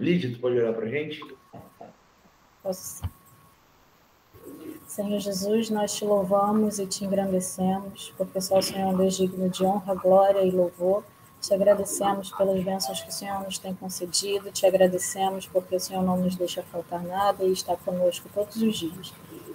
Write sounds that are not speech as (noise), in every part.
Lídia, tu pode olhar para a gente? Posso. Senhor Jesus, nós te louvamos e te engrandecemos, porque só o Senhor é Deus digno de honra, glória e louvor. Te agradecemos pelas bênçãos que o Senhor nos tem concedido, te agradecemos porque o Senhor não nos deixa faltar nada e está conosco todos os dias.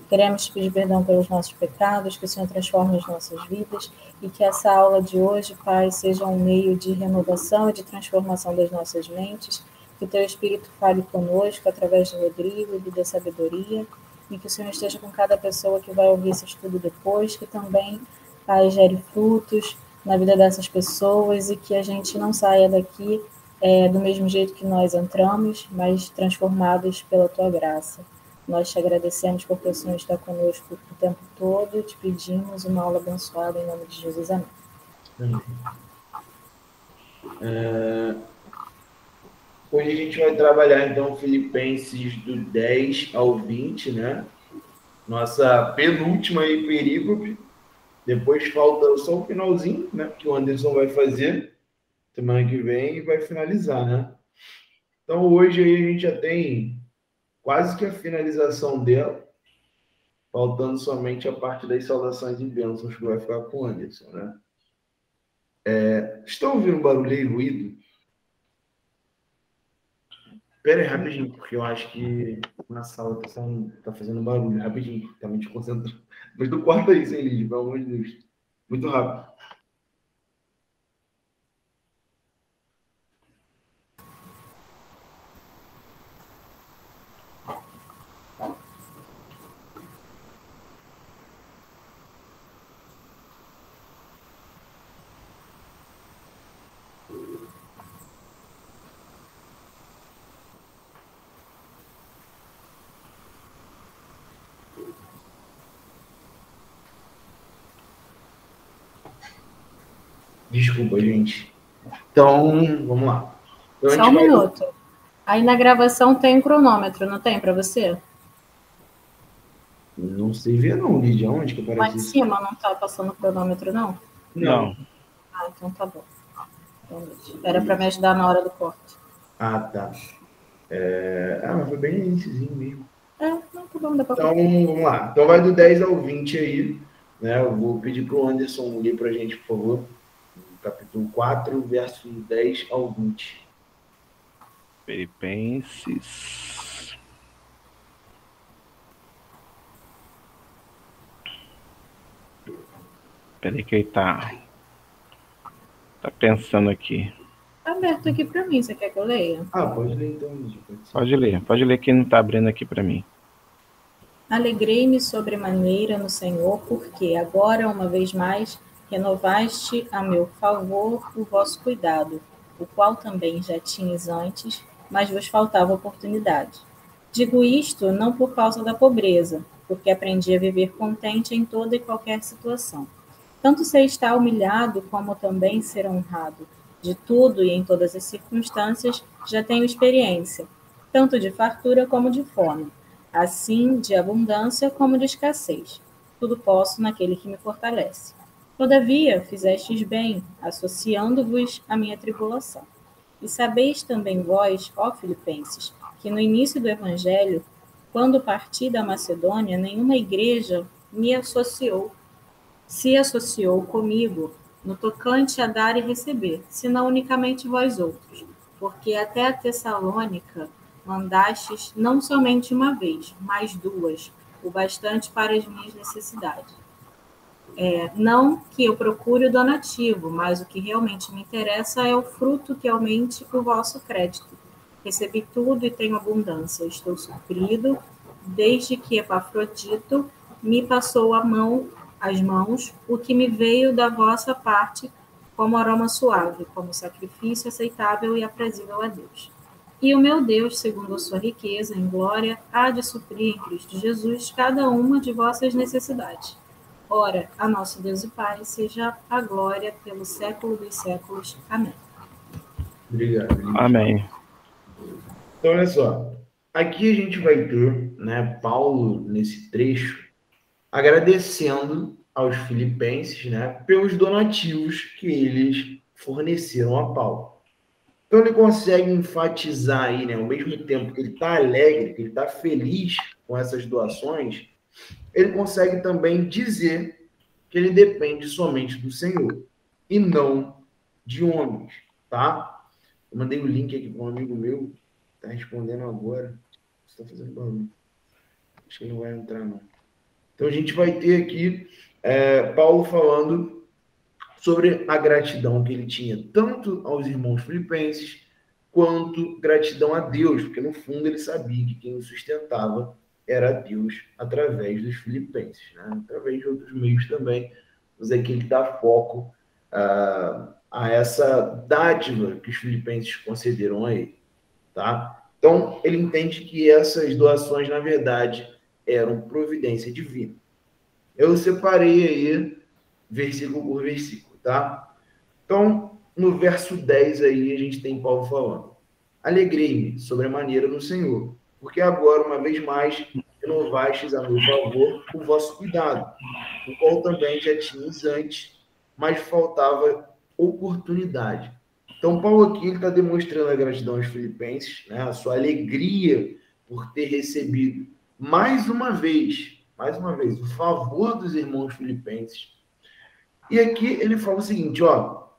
Queremos te pedir perdão pelos nossos pecados, que o Senhor transforme as nossas vidas e que essa aula de hoje, Pai, seja um meio de renovação e de transformação das nossas mentes. Que teu Espírito fale conosco através de Rodrigo e da sabedoria e que o Senhor esteja com cada pessoa que vai ouvir esse estudo depois, que também, Pai, gere frutos na vida dessas pessoas e que a gente não saia daqui é, do mesmo jeito que nós entramos, mas transformados pela tua graça. Nós te agradecemos porque o Senhor está conosco o tempo todo. Te pedimos uma aula abençoada em nome de Jesus. Amém. Amém. É... Hoje a gente vai trabalhar então Filipenses do 10 ao 20, né? Nossa penúltima aí perícope. Depois falta só o finalzinho, né? Que o Anderson vai fazer semana que vem e vai finalizar, né? Então hoje aí a gente já tem quase que a finalização dela, faltando somente a parte das saudações e bênçãos que vai ficar com o Anderson, né? É, estão ouvindo barulho e ruído? Pera aí, rapidinho, porque eu acho que na sala tá, tá fazendo barulho. Rapidinho, tá me desconcentrando. Mas tu corta isso, hein, Lídia, pelo amor de Deus. Muito rápido. Desculpa, gente. Então, vamos lá. Então, Só um vai... minuto. Aí na gravação tem um cronômetro, não tem para você? Não sei ver não, Lídia. Onde que aparece Lá em cima não tá passando o cronômetro, não? Não. Ah, então tá bom. Então, Era para me ajudar na hora do corte. Ah, tá. É... Ah, mas foi bem iníciozinho mesmo. É, não, tá bom, dá pra Então, vamos lá. Então vai do 10 ao 20 aí. Né? Eu vou pedir pro Anderson ler pra gente, por favor capítulo 4, versos 10 ao 20. Filipenses. Peraí que ele tá, tá pensando aqui. Tá aberto aqui para mim, você quer que eu leia? Ah, pode ler então. Pode ler, pode ler que não tá abrindo aqui para mim. Alegrei-me sobremaneira no Senhor, porque agora, uma vez mais, renovaste a meu favor o vosso cuidado, o qual também já tinhas antes, mas vos faltava oportunidade. Digo isto não por causa da pobreza, porque aprendi a viver contente em toda e qualquer situação. Tanto sei estar humilhado como também ser honrado. De tudo e em todas as circunstâncias já tenho experiência, tanto de fartura como de fome, assim de abundância como de escassez. Tudo posso naquele que me fortalece. Todavia, fizestes bem, associando-vos à minha tribulação. E sabeis também vós, ó Filipenses, que no início do Evangelho, quando parti da Macedônia, nenhuma igreja me associou, se associou comigo no tocante a dar e receber, senão unicamente vós outros, porque até a Tessalônica mandastes não somente uma vez, mas duas, o bastante para as minhas necessidades. É, não que eu procure o donativo, mas o que realmente me interessa é o fruto que aumente o vosso crédito. Recebi tudo e tenho abundância. Estou suprido, desde que Epafrodito me passou a mão, as mãos, o que me veio da vossa parte como aroma suave, como sacrifício aceitável e aprazível a Deus. E o meu Deus, segundo a sua riqueza em glória, há de suprir em Cristo Jesus cada uma de vossas necessidades Ora, a nosso Deus e Pai seja a glória pelo século dos séculos. Amém. Obrigado. Amém. Então, olha só. Aqui a gente vai ter, né, Paulo, nesse trecho, agradecendo aos filipenses, né, pelos donativos que eles forneceram a Paulo. Então ele consegue enfatizar aí, né, ao mesmo tempo que ele está alegre, que ele está feliz com essas doações, ele consegue também dizer que ele depende somente do Senhor e não de homens, tá? Eu mandei o um link aqui para um amigo meu, está respondendo agora. Você está fazendo barulho. Acho que ele não vai entrar, não. Então a gente vai ter aqui é, Paulo falando sobre a gratidão que ele tinha tanto aos irmãos filipenses quanto gratidão a Deus, porque no fundo ele sabia que quem o sustentava era Deus através dos filipenses, né? através de outros meios também, mas aqui ele dá foco uh, a essa dádiva que os filipenses concederam a ele, tá? Então ele entende que essas doações na verdade eram providência divina. Eu separei aí versículo por versículo tá? Então, no verso 10 aí, a gente tem Paulo falando: Alegrei-me sobremaneira no Senhor, porque agora, uma vez mais, renovastes a meu favor o vosso cuidado, o qual também já tinhas antes, mas faltava oportunidade. Então, Paulo aqui está demonstrando a gratidão aos filipenses, né, a sua alegria por ter recebido mais uma vez, mais uma vez, o favor dos irmãos filipenses, e aqui ele fala o seguinte, ó,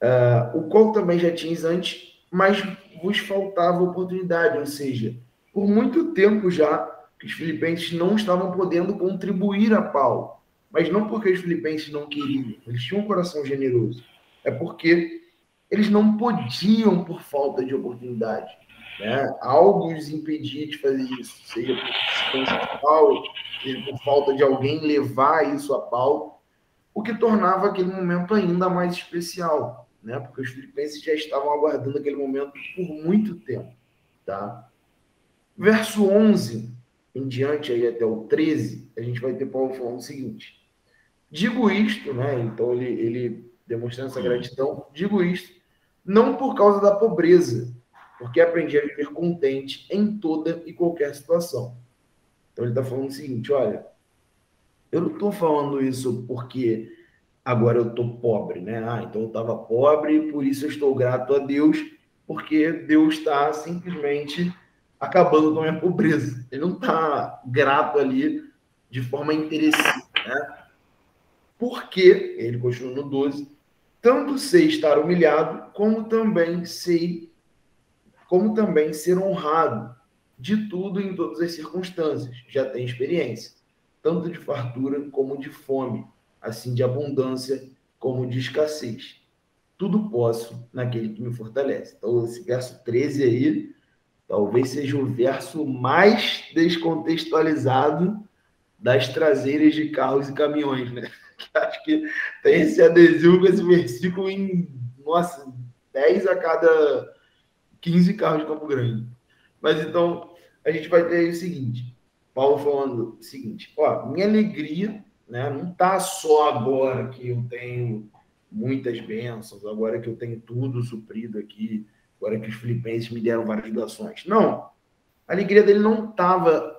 uh, o qual também já tinhas antes, mas vos faltava oportunidade, ou seja, por muito tempo já que os filipenses não estavam podendo contribuir a Paulo, mas não porque os filipenses não queriam, eles tinham um coração generoso, é porque eles não podiam por falta de oportunidade. Né? Algo os impedia de fazer isso, seja por de Paulo, seja por falta de alguém levar isso a Paulo, o que tornava aquele momento ainda mais especial, né? Porque os filipenses já estavam aguardando aquele momento por muito tempo, tá? Verso 11 em diante aí até o 13, a gente vai ter Paulo falando o seguinte: Digo isto, né? Então ele, ele demonstrando essa gratidão, digo isto não por causa da pobreza, porque aprendi a viver contente em toda e qualquer situação. Então ele está falando o seguinte: olha, eu não estou falando isso porque agora eu estou pobre, né? Ah, então eu estava pobre, por isso eu estou grato a Deus, porque Deus está simplesmente acabando com a minha pobreza. Ele não está grato ali de forma interessante, né? Porque, ele continua no 12, tanto sei estar humilhado, como também sei, como também ser honrado de tudo em todas as circunstâncias. Já tem experiência tanto de fartura como de fome, assim de abundância como de escassez. Tudo posso naquele que me fortalece. Então, esse verso 13 aí, talvez seja o verso mais descontextualizado das traseiras de carros e caminhões, né? (laughs) acho que tem esse adesivo com esse versículo em, nossa, 10 a cada 15 carros de Campo Grande. Mas então, a gente vai ter o seguinte: Paulo falando o seguinte: ó, minha alegria né, não está só agora que eu tenho muitas bênçãos, agora que eu tenho tudo suprido aqui, agora que os filipenses me deram várias doações. Não. A alegria dele não estava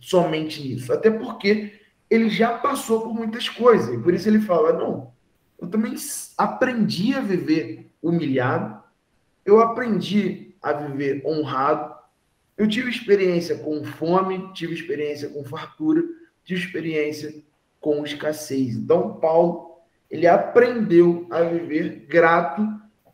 somente nisso, até porque ele já passou por muitas coisas, e por isso ele fala: não, eu também aprendi a viver humilhado, eu aprendi a viver honrado, eu tive experiência com fome, tive experiência com fartura, tive experiência com escassez. Então, Paulo, ele aprendeu a viver grato,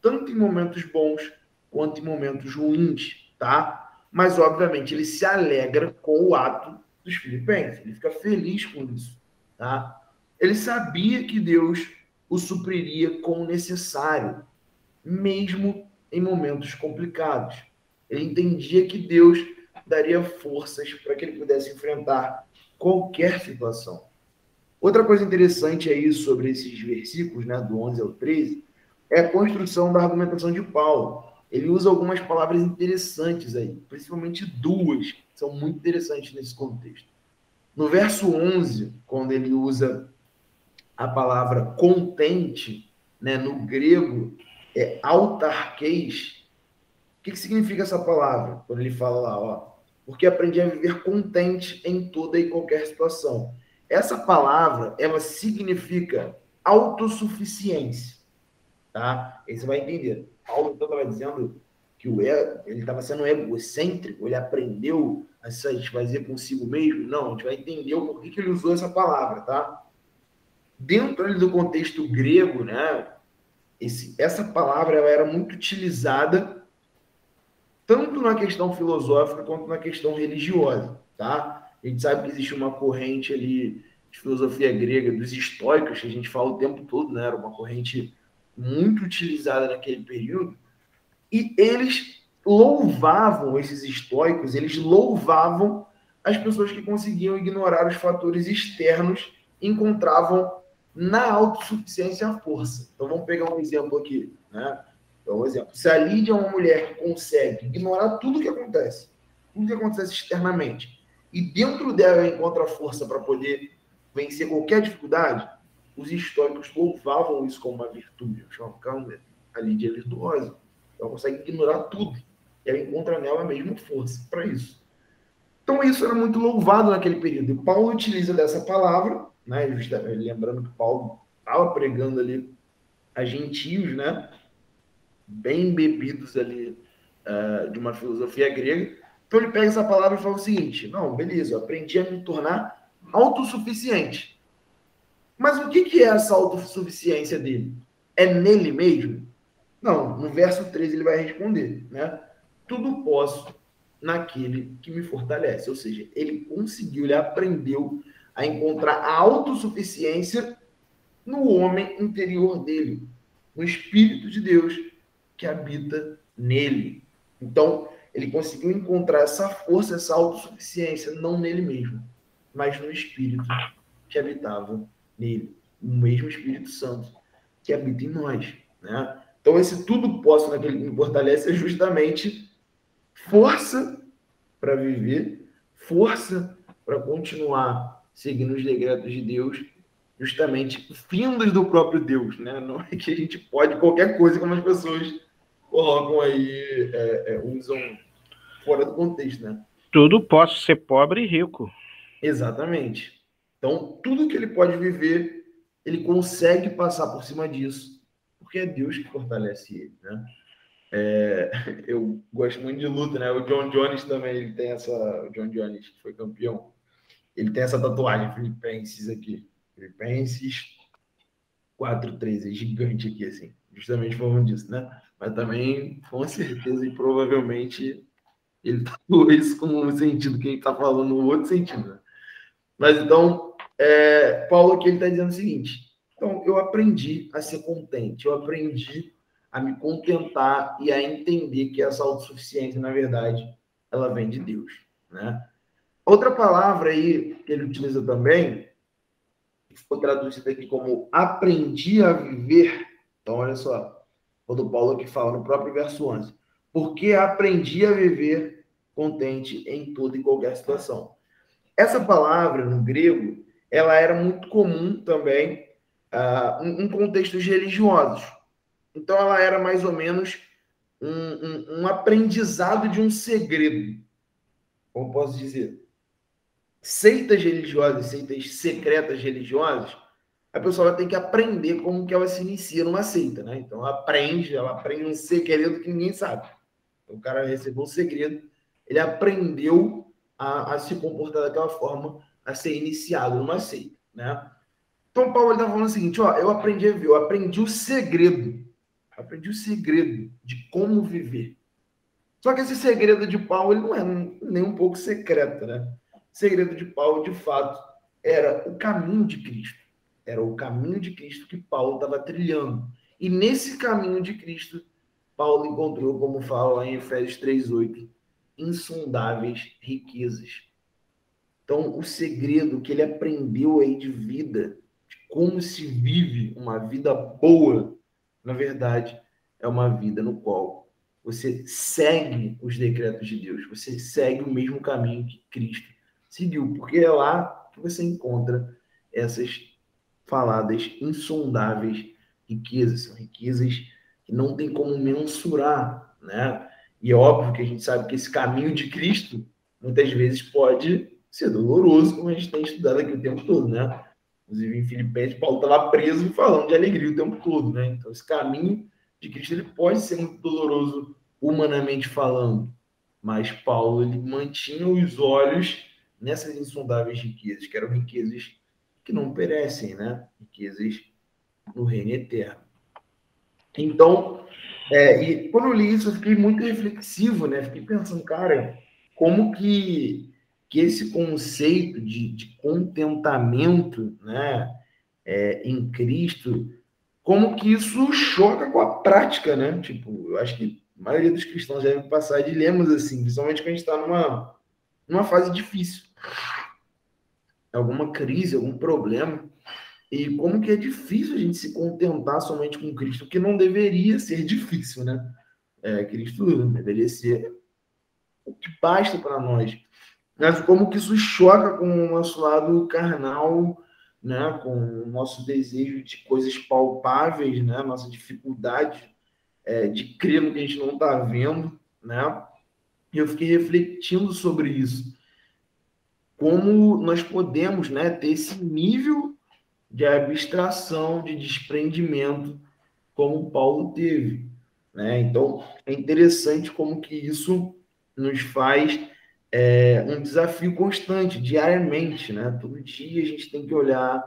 tanto em momentos bons quanto em momentos ruins, tá? Mas, obviamente, ele se alegra com o ato dos filipenses. Ele fica feliz com isso, tá? Ele sabia que Deus o supriria com o necessário, mesmo em momentos complicados. Ele entendia que Deus daria forças para que ele pudesse enfrentar qualquer situação. Outra coisa interessante aí sobre esses versículos, né, do 11 ao 13, é a construção da argumentação de Paulo. Ele usa algumas palavras interessantes aí, principalmente duas, que são muito interessantes nesse contexto. No verso 11, quando ele usa a palavra contente, né, no grego é autarquês, o que, que significa essa palavra? Quando ele fala lá, ó, porque aprendi a viver contente em toda e qualquer situação. Essa palavra, ela significa autossuficiência, tá? Aí você vai entender. Paulo então estava dizendo que o ego, ele estava sendo egocêntrico, ele aprendeu a se satisfazer consigo mesmo? Não, a gente vai entender o porquê que ele usou essa palavra, tá? Dentro do contexto grego, né, esse, essa palavra ela era muito utilizada tanto na questão filosófica quanto na questão religiosa, tá? A gente sabe que existe uma corrente ali de filosofia grega dos estoicos, que a gente fala o tempo todo, né? Era uma corrente muito utilizada naquele período, e eles louvavam esses estoicos, eles louvavam as pessoas que conseguiam ignorar os fatores externos encontravam na autossuficiência a força. Então vamos pegar um exemplo aqui, né? Então, um exemplo. Se a Lídia é uma mulher que consegue ignorar tudo que acontece, tudo que acontece externamente, e dentro dela encontra força para poder vencer qualquer dificuldade, os históricos louvavam isso como uma virtude. Chamavam, calma, a Lídia é virtuosa. Ela consegue ignorar tudo. E ela encontra nela a mesma força para isso. Então, isso era muito louvado naquele período. E Paulo utiliza dessa palavra, né? lembrando que Paulo estava pregando ali a gentios, né? bem bebidos ali uh, de uma filosofia grega. Então, ele pega essa palavra e fala o seguinte: não, beleza, eu aprendi a me tornar autossuficiente. Mas o que, que é essa autossuficiência dele? É nele mesmo? Não, no verso 13 ele vai responder, né? Tudo posso naquele que me fortalece. Ou seja, ele conseguiu, ele aprendeu a encontrar a autossuficiência no homem interior dele, no Espírito de Deus que habita nele. Então, ele conseguiu encontrar essa força, essa autossuficiência, não nele mesmo, mas no Espírito que habitava nele, o mesmo Espírito Santo que habita em nós, né? Então, esse tudo posso naquele que me fortalece é justamente força para viver, força para continuar seguindo os decretos de Deus, justamente findos do próprio Deus, né? Não é que a gente pode qualquer coisa como as pessoas colocam aí, é, é, usam fora do contexto, né? Tudo posso ser pobre e rico. Exatamente. Então, tudo que ele pode viver, ele consegue passar por cima disso porque é Deus que fortalece ele, né? É, (laughs) eu gosto muito de luta, né? O John Jones também, ele tem essa... O John Jones, que foi campeão, ele tem essa tatuagem, Filipenses aqui. Filipenses 4.13, é gigante aqui, assim. Justamente falando disso, né? Mas também, com certeza e provavelmente, ele (laughs) tatuou isso com um sentido que ele está falando no outro sentido, né? Mas então, é, Paulo aqui está dizendo o seguinte: então, eu aprendi a ser contente, eu aprendi a me contentar e a entender que essa autossuficiência, na verdade, ela vem de Deus, né? Outra palavra aí que ele utiliza também, que foi traduzida aqui como aprendi a viver. Então, olha só, quando Paulo aqui fala no próprio verso 11, porque aprendi a viver contente em toda e qualquer situação. Essa palavra no grego, ela era muito comum também uh, em contextos religiosos. Então, ela era mais ou menos um, um, um aprendizado de um segredo. Como posso dizer? Seitas religiosas, seitas secretas religiosas, a pessoa ter que aprender como que ela se inicia numa seita, né? Então, ela aprende, ela aprende um segredo que ninguém sabe. Então, o cara recebeu um segredo, ele aprendeu a, a se comportar daquela forma, a ser iniciado numa seita, né? Então, Paulo está falando o seguinte: ó, eu aprendi a viver, eu aprendi o segredo. Aprendi o segredo de como viver. Só que esse segredo de Paulo ele não é nem um pouco secreto, né? O segredo de Paulo, de fato, era o caminho de Cristo. Era o caminho de Cristo que Paulo estava trilhando. E nesse caminho de Cristo, Paulo encontrou, como fala em Efésios 3,8, insondáveis riquezas. Então, o segredo que ele aprendeu aí de vida como se vive uma vida boa, na verdade, é uma vida no qual você segue os decretos de Deus, você segue o mesmo caminho que Cristo seguiu, porque é lá que você encontra essas faladas insondáveis riquezas, são riquezas que não tem como mensurar, né? E é óbvio que a gente sabe que esse caminho de Cristo muitas vezes pode ser doloroso, como a gente tem estudado aqui o tempo todo, né? Inclusive, em Filipenses, Paulo estava preso falando de alegria o tempo todo, né? Então, esse caminho de Cristo ele pode ser muito doloroso humanamente falando, mas Paulo ele mantinha os olhos nessas insondáveis riquezas, que eram riquezas que não perecem, né? Riquezas no reino eterno. Então, é, e quando eu li isso, eu fiquei muito reflexivo, né? Fiquei pensando, cara, como que, que esse conceito de, de contentamento, né, é, em Cristo, como que isso choca com a prática, né? Tipo, eu acho que a maioria dos cristãos devem passar dilemas assim, principalmente quando a gente está numa, numa fase difícil. Alguma crise, algum problema. E como que é difícil a gente se contentar somente com Cristo, que não deveria ser difícil, né? É, Cristo deveria ser o que basta para nós. Mas como que isso choca com o nosso lado carnal, né? com o nosso desejo de coisas palpáveis, né? nossa dificuldade é, de crer no que a gente não está vendo. Né? E eu fiquei refletindo sobre isso. Como nós podemos né, ter esse nível de abstração, de desprendimento, como Paulo teve. Né? Então, é interessante como que isso nos faz é, um desafio constante, diariamente. Né? Todo dia a gente tem que olhar,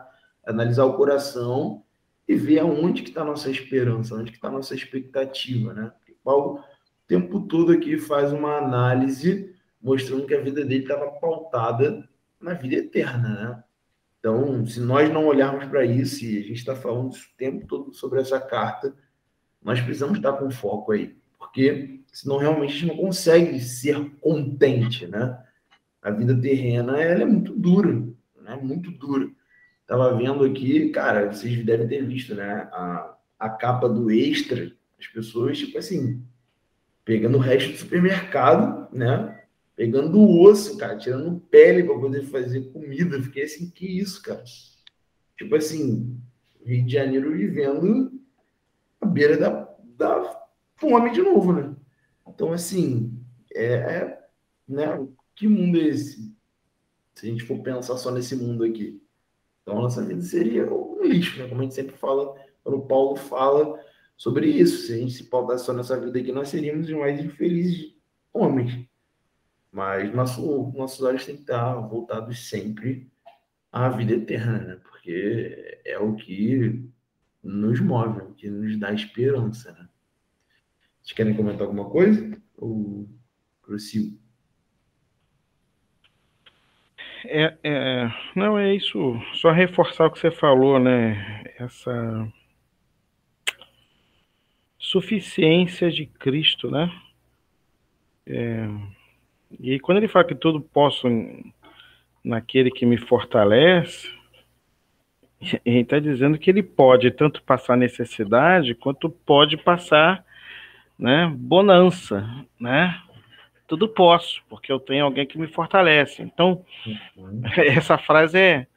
analisar o coração e ver aonde que está a nossa esperança, onde que está a nossa expectativa. Né? Porque Paulo, o tempo todo aqui, faz uma análise mostrando que a vida dele estava pautada na vida eterna, né? Então, se nós não olharmos para isso, e a gente está falando o tempo todo sobre essa carta, nós precisamos estar com foco aí, porque senão realmente a gente não consegue ser contente, né? A vida terrena ela é muito dura, né? Muito dura. Tava vendo aqui, cara, vocês devem ter visto, né? A, a capa do extra, as pessoas, tipo assim, pegando o resto do supermercado, né? pegando o osso, cara, tirando pele para poder fazer comida. Fiquei assim, que isso, cara? Tipo assim, Rio de Janeiro vivendo à beira da, da fome de novo, né? Então, assim, é, é, né? Que mundo é esse? Se a gente for pensar só nesse mundo aqui. Então, a nossa vida seria um lixo, né? Como a gente sempre fala, quando o Paulo fala sobre isso. Se a gente se pautasse só nessa vida aqui, nós seríamos os mais infelizes homens. Mas nosso, nossos olhos têm que estar voltados sempre à vida eterna, né? Porque é o que nos move, é o que nos dá esperança, né? Vocês querem comentar alguma coisa? Ou prossigo? É, é, não, é isso. Só reforçar o que você falou, né? Essa suficiência de Cristo, né? É, e quando ele fala que tudo posso naquele que me fortalece, (laughs) ele está dizendo que ele pode tanto passar necessidade quanto pode passar né, bonança, né? Tudo posso, porque eu tenho alguém que me fortalece. Então, uhum. (laughs) essa frase é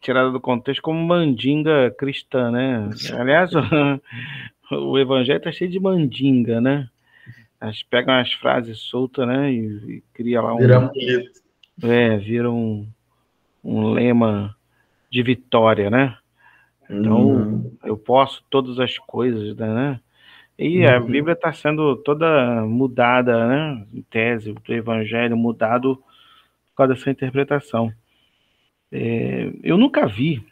tirada do contexto como mandinga cristã, né? Aliás, o, (laughs) (laughs) o evangelho está cheio de mandinga, né? Elas pegam as frases soltas, né? E, e cria lá um. Vira um É, vira um, um lema de vitória, né? Então, uhum. eu posso todas as coisas, né? E uhum. a Bíblia está sendo toda mudada, né? Em tese, do Evangelho mudado por causa dessa interpretação. É, eu nunca vi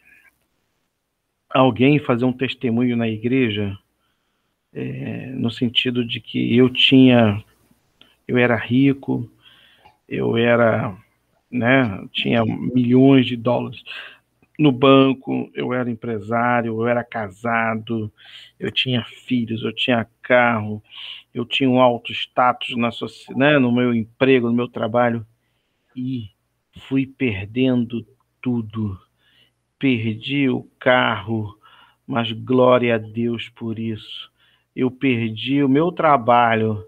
alguém fazer um testemunho na igreja é, no sentido de que eu tinha, eu era rico, eu era, né, tinha milhões de dólares no banco, eu era empresário, eu era casado, eu tinha filhos, eu tinha carro, eu tinha um alto status na né, no meu emprego, no meu trabalho, e fui perdendo tudo. Perdi o carro, mas glória a Deus por isso eu perdi o meu trabalho,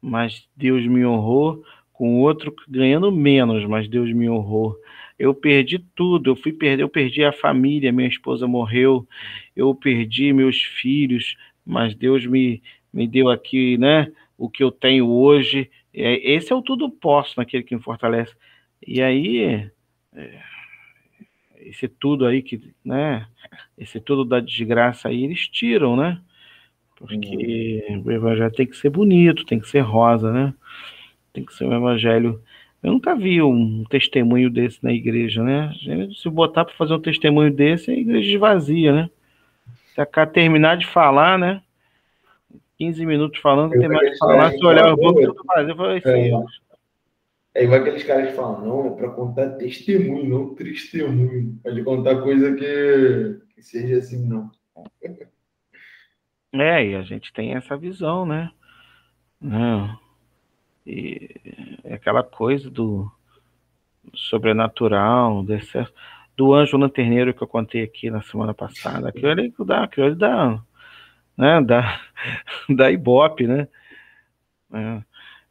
mas Deus me honrou com outro ganhando menos, mas Deus me honrou. Eu perdi tudo, eu fui perder, eu perdi a família, minha esposa morreu, eu perdi meus filhos, mas Deus me, me deu aqui, né, o que eu tenho hoje. É, esse é o tudo posso naquele que me fortalece. E aí, é, esse tudo aí que, né, esse tudo da desgraça aí eles tiram, né? Porque o evangelho tem que ser bonito, tem que ser rosa, né? Tem que ser um evangelho. Eu nunca vi um testemunho desse na igreja, né? Se botar para fazer um testemunho desse, a igreja esvazia, né? Se a terminar de falar, né? 15 minutos falando, terminar de falar, se olhar o banco, tudo vazio, eu falei, é, é igual aqueles caras que falam, não, é para contar testemunho, não testemunho. Pode contar coisa que, que seja assim, não. É, e a gente tem essa visão, né? Não. E é aquela coisa do sobrenatural, desse, do anjo lanterneiro que eu contei aqui na semana passada. Aquilo ali dá, aquilo ali dá, né? Da, (laughs) da Ibope, né? É.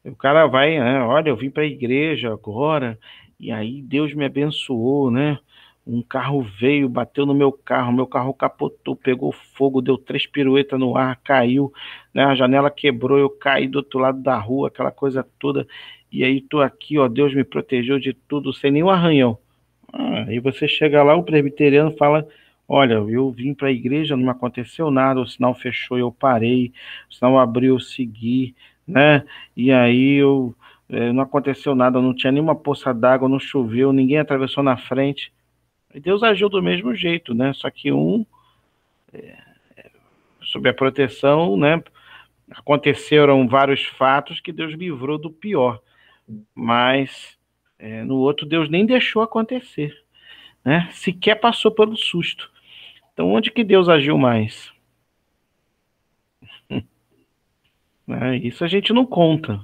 O cara vai, né, olha, eu vim para a igreja agora, e aí Deus me abençoou, né? Um carro veio, bateu no meu carro, meu carro capotou, pegou fogo, deu três piruetas no ar, caiu, né? A janela quebrou, eu caí do outro lado da rua, aquela coisa toda. E aí tô aqui, ó, Deus me protegeu de tudo, sem nenhum arranhão. Ah, aí você chega lá, o presbiteriano fala: Olha, eu vim para a igreja, não me aconteceu nada, o sinal fechou, eu parei, o sinal abriu, eu segui, né? E aí eu é, não aconteceu nada, não tinha nenhuma poça d'água, não choveu, ninguém atravessou na frente. Deus agiu do mesmo jeito, né? Só que um, é, sob a proteção, né? Aconteceram vários fatos que Deus livrou do pior, mas é, no outro Deus nem deixou acontecer, né? Sequer passou pelo susto. Então, onde que Deus agiu mais? (laughs) Né? Isso a gente não conta.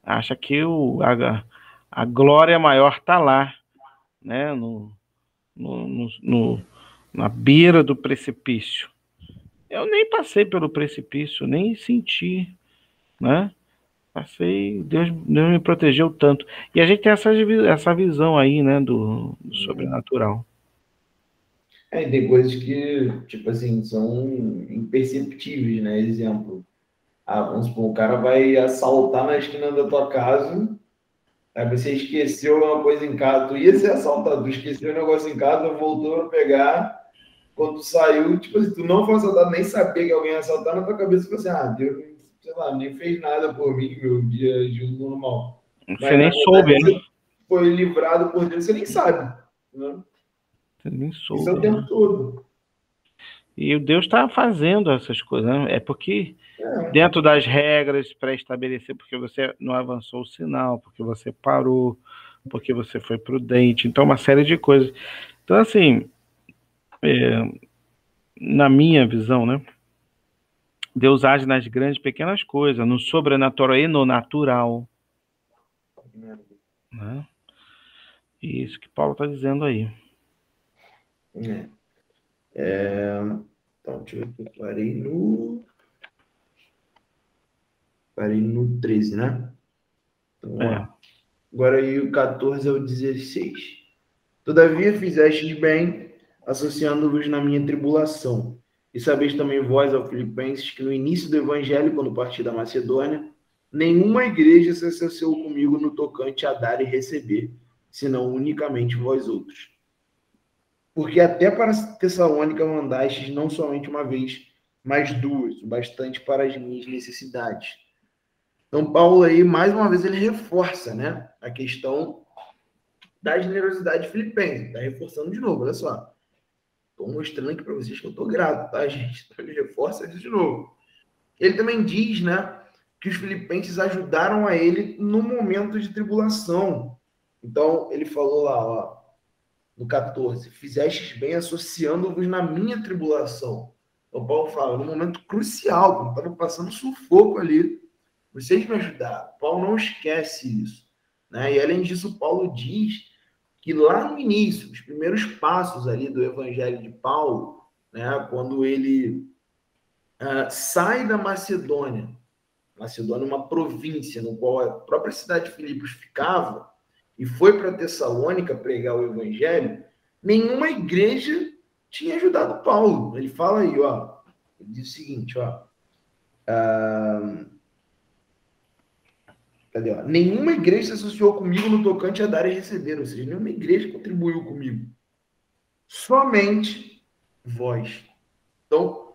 Acha que o, a, a glória maior está lá, né? no, no, no, no, na beira do precipício. Eu nem passei pelo precipício, nem senti, né? Passei, Deus, Deus me protegeu tanto. E a gente tem essa, essa visão aí, né, do, do sobrenatural. É, tem coisas que, tipo assim, são imperceptíveis, né? Exemplo, ah, vamos supor, o cara vai assaltar na esquina da tua casa, aí você esqueceu uma coisa em casa, tu ia ser assaltado, tu esqueceu um negócio em casa, voltou a pegar, quando tu saiu, tipo assim, tu não foi assaltado, nem sabia que alguém ia assaltar, na tua cabeça ficou assim, ah, Deus, sei lá, nem fez nada por mim, meu dia de normal. Você Mas, nem soube, né? Foi livrado por Deus, você nem sabe, né? Você nem soube. Isso é o tempo né? todo. E Deus está fazendo essas coisas, né? É porque dentro das regras pré-estabelecidas, porque você não avançou o sinal, porque você parou, porque você foi prudente, então uma série de coisas. Então, assim, é, na minha visão, né? Deus age nas grandes pequenas coisas, no sobrenatural e no natural. Né? Isso que Paulo está dizendo aí. É. É, então, deixa eu ver aqui, parei no Parei no 13, né? Então, é. Agora aí o 14 ao 16. Todavia fizestes bem, associando-vos na minha tribulação. E sabeis também vós, ao Filipenses, que no início do evangelho, quando parti da Macedônia, nenhuma igreja se associou comigo no tocante a dar e receber, senão unicamente vós outros. Porque até para Tessalônica mandastes não somente uma vez, mas duas, bastante para as minhas necessidades então, Paulo aí, mais uma vez, ele reforça né, a questão da generosidade filipense. Está reforçando de novo, olha só. Estou mostrando aqui para vocês que eu estou grato, tá, (laughs) gente? Então, ele reforça isso de novo. Ele também diz, né, que os filipenses ajudaram a ele no momento de tribulação. Então, ele falou lá, ó, no 14, fizestes bem associando-vos na minha tribulação. Então, Paulo fala, no momento crucial, estava passando sufoco ali, vocês me ajudaram. Paulo não esquece isso. Né? E além disso, Paulo diz que lá no início, os primeiros passos ali do Evangelho de Paulo, né, quando ele uh, sai da Macedônia, Macedônia é uma província no qual a própria cidade de Filipos ficava, e foi para Tessalônica pregar o Evangelho, nenhuma igreja tinha ajudado Paulo. Ele fala aí, ó, ele diz o seguinte, ó. Uh, Cadê? Ó? Nenhuma igreja se associou comigo no tocante a dar e receber, ou seja, nenhuma igreja contribuiu comigo. Somente vós. Então,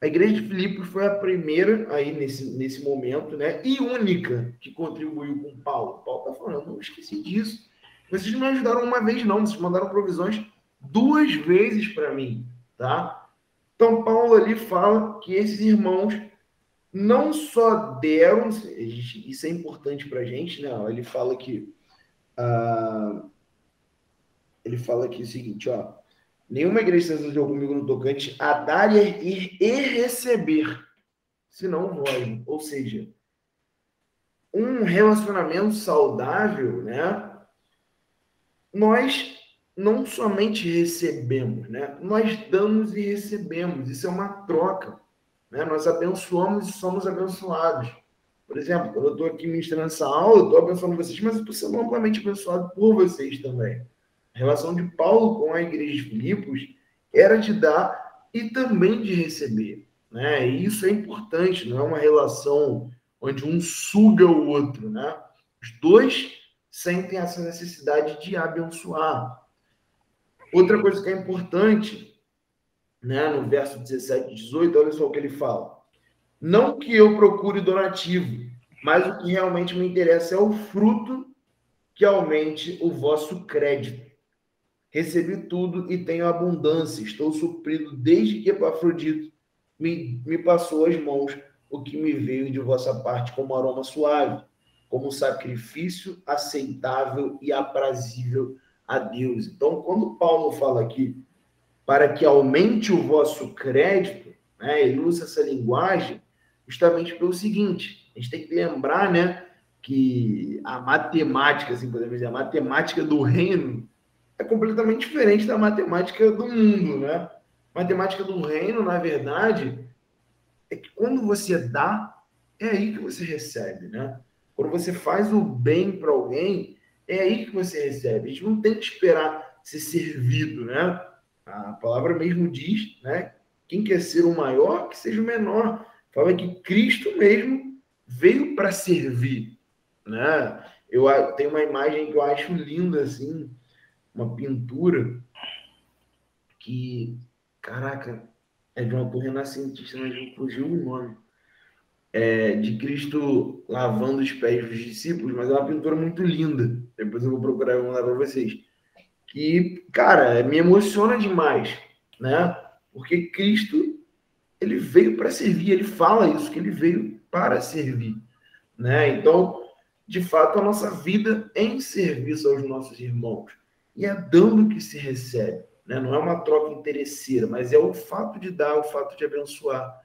a igreja de Filipos foi a primeira aí nesse, nesse momento, né? E única que contribuiu com Paulo. Paulo está falando, não esqueci disso. Vocês não me ajudaram uma vez, não. Vocês mandaram provisões duas vezes para mim, tá? Então, Paulo ali fala que esses irmãos não só deram, isso é importante para a gente, né? Ele fala que uh, ele fala aqui o seguinte, ó, nenhuma igreja se associou comigo no tocante a dar e, e receber, senão vós. Ou seja, um relacionamento saudável, né? Nós não somente recebemos, né? Nós damos e recebemos. Isso é uma troca. Né? Nós abençoamos e somos abençoados. Por exemplo, quando eu estou aqui ministrando essa aula, eu estou abençoando vocês, mas eu estou sendo amplamente abençoado por vocês também. A relação de Paulo com a igreja de Filipos era de dar e também de receber. Né? E isso é importante, não é uma relação onde um suga o outro. Né? Os dois sentem essa necessidade de abençoar. Outra coisa que é importante né, no verso 17 e 18, olha só o que ele fala. Não que eu procure donativo, mas o que realmente me interessa é o fruto que aumente o vosso crédito. Recebi tudo e tenho abundância, estou suprido desde que Epafrodito me, me passou as mãos o que me veio de vossa parte como aroma suave, como sacrifício aceitável e aprazível a Deus. Então, quando Paulo fala aqui para que aumente o vosso crédito, né? ele usa essa linguagem justamente pelo seguinte: a gente tem que lembrar né, que a matemática, assim podemos dizer, a matemática do reino é completamente diferente da matemática do mundo. Né? Matemática do reino, na verdade, é que quando você dá, é aí que você recebe. Né? Quando você faz o bem para alguém, é aí que você recebe. A gente não tem que esperar ser servido, né? A palavra mesmo diz, né? Quem quer ser o maior, que seja o menor. Fala que Cristo mesmo veio para servir, né? Eu tenho uma imagem que eu acho linda assim, uma pintura que, caraca, é de um autor renascentista, mas não fugiu o nome. É, de Cristo lavando os pés dos discípulos, mas é uma pintura muito linda. Depois eu vou procurar e vou mandar para vocês que, cara, me emociona demais, né? Porque Cristo, ele veio para servir, ele fala isso, que ele veio para servir, né? Então, de fato, a nossa vida é em serviço aos nossos irmãos. E é dando que se recebe, né? Não é uma troca interesseira, mas é o fato de dar, o fato de abençoar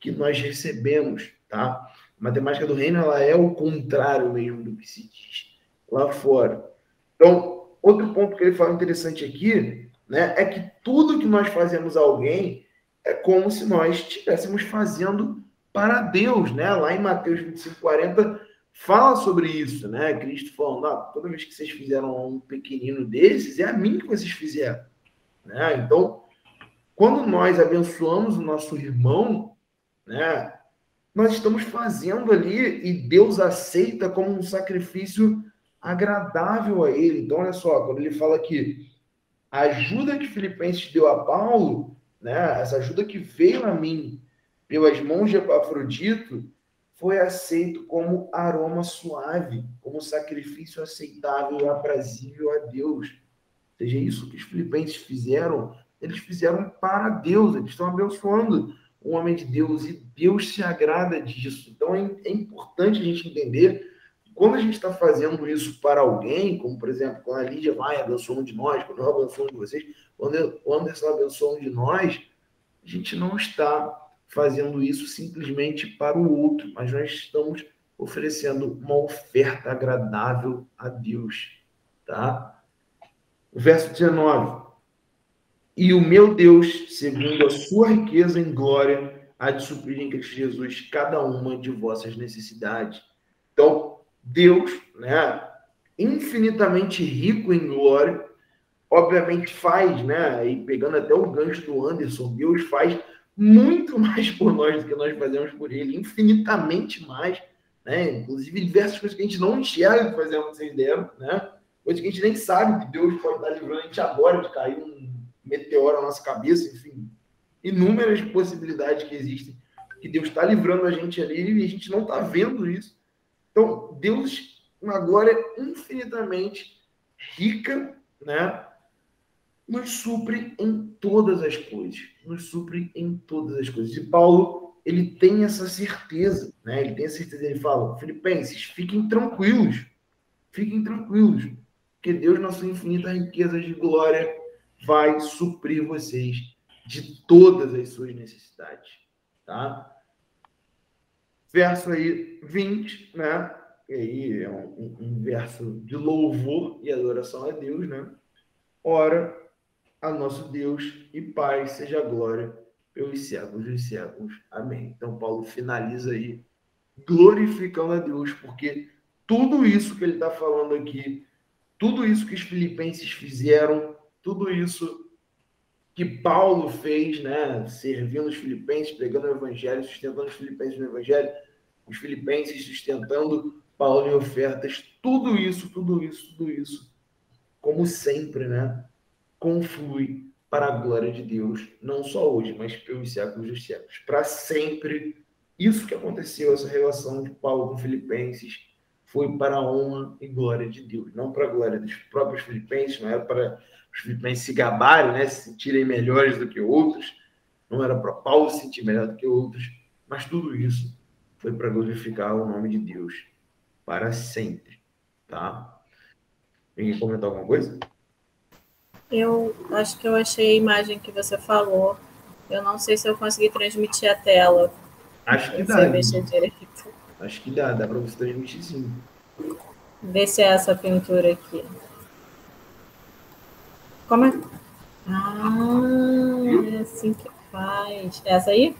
que nós recebemos, tá? A matemática do reino, ela é o contrário mesmo do que se diz lá fora. Então, Outro ponto que ele fala interessante aqui, né, é que tudo que nós fazemos a alguém é como se nós estivéssemos fazendo para Deus, né? Lá em Mateus 25, 40, fala sobre isso, né? Cristo falando, ah, toda vez que vocês fizeram um pequenino desses, é a mim que vocês fizeram, né? Então, quando nós abençoamos o nosso irmão, né? Nós estamos fazendo ali e Deus aceita como um sacrifício agradável a ele. Então, olha só, quando ele fala que a ajuda que Filipenses deu a Paulo, né, essa ajuda que veio a mim pelas mãos de Epafrodito, foi aceito como aroma suave, como sacrifício aceitável e aprazível a Deus. Ou seja, isso que os filipenses fizeram, eles fizeram para Deus, eles estão abençoando o homem de Deus e Deus se agrada disso. Então é, é importante a gente entender quando a gente está fazendo isso para alguém, como por exemplo, quando a Lídia vai abençoar um de nós, quando eu abençoo um de vocês, quando o Anderson abençoa um de nós, a gente não está fazendo isso simplesmente para o outro, mas nós estamos oferecendo uma oferta agradável a Deus, tá? verso 19. E o meu Deus, segundo a sua riqueza em glória, há de suprir em Cristo Jesus cada uma de vossas necessidades. Então, Deus, né, infinitamente rico em glória, obviamente faz, né, e pegando até o gancho do Anderson, Deus faz muito (laughs) mais por nós do que nós fazemos por ele, infinitamente mais, né, inclusive diversas coisas que a gente não enxerga que fazemos vocês deram, né, coisas que a gente nem sabe que Deus pode estar livrando a gente agora de cair um meteoro na nossa cabeça, enfim, inúmeras possibilidades que existem, que Deus está livrando a gente ali e a gente não está vendo isso. Então, Deus, uma glória infinitamente rica, né? Nos supre em todas as coisas. Nos supre em todas as coisas. E Paulo, ele tem essa certeza, né? Ele tem a certeza, ele fala, Filipenses, fiquem tranquilos. Fiquem tranquilos. Porque Deus, na sua infinita riqueza de glória, vai suprir vocês de todas as suas necessidades, tá? Verso aí 20, né? E aí é um, um verso de louvor e adoração a Deus, né? Ora, a nosso Deus e Pai seja a glória pelos séculos dos séculos. Amém. Então, Paulo finaliza aí glorificando a Deus, porque tudo isso que ele está falando aqui, tudo isso que os filipenses fizeram, tudo isso que Paulo fez, né, servindo os filipenses, pregando o evangelho, sustentando os filipenses no evangelho, os filipenses sustentando Paulo em ofertas, tudo isso, tudo isso, tudo isso, como sempre, né, conflui para a glória de Deus, não só hoje, mas pelos séculos dos séculos, para sempre. Isso que aconteceu, essa relação de Paulo com Filipenses, foi para a honra e glória de Deus, não para a glória dos próprios Filipenses, não era para os filipenses se gabarem, né, se sentirem melhores do que outros. Não era para Paulo se sentir melhor do que outros, mas tudo isso foi para glorificar o nome de Deus para sempre, tá? Ninguém comentar alguma coisa? Eu acho que eu achei a imagem que você falou. Eu não sei se eu consegui transmitir a tela. Acho que dá. Acho que dá, dá para você transmitir sim. Vê se é essa pintura aqui. Como é? Ah, é assim que faz. Essa aí?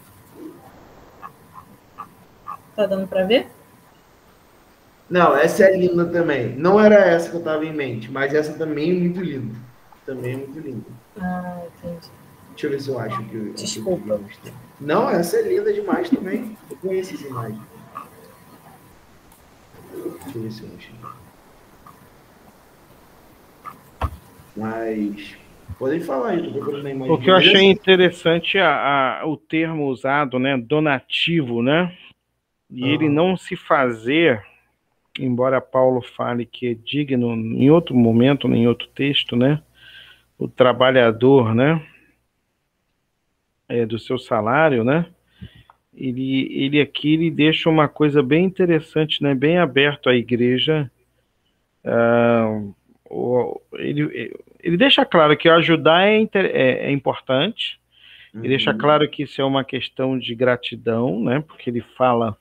Tá dando para ver? Não, essa é linda também. Não era essa que eu tava em mente, mas essa também é muito linda. Também é muito linda. Ah, entendi. Deixa eu ver se eu acho que. Desculpa. Que não, essa é linda demais também. Eu conheço essa imagem. Deixa eu ver se eu acho. Mas podem falar aí, procurando a imagem. Porque eu achei interessante a, a, o termo usado, né? Donativo, né? E uhum. ele não se fazer, embora Paulo fale que é digno em outro momento, em outro texto, né? O trabalhador, né? É, do seu salário, né? Ele, ele aqui ele deixa uma coisa bem interessante, né? Bem aberto à igreja. Uh, ele, ele deixa claro que ajudar é, é, é importante, uhum. ele deixa uhum. claro que isso é uma questão de gratidão, né? Porque ele fala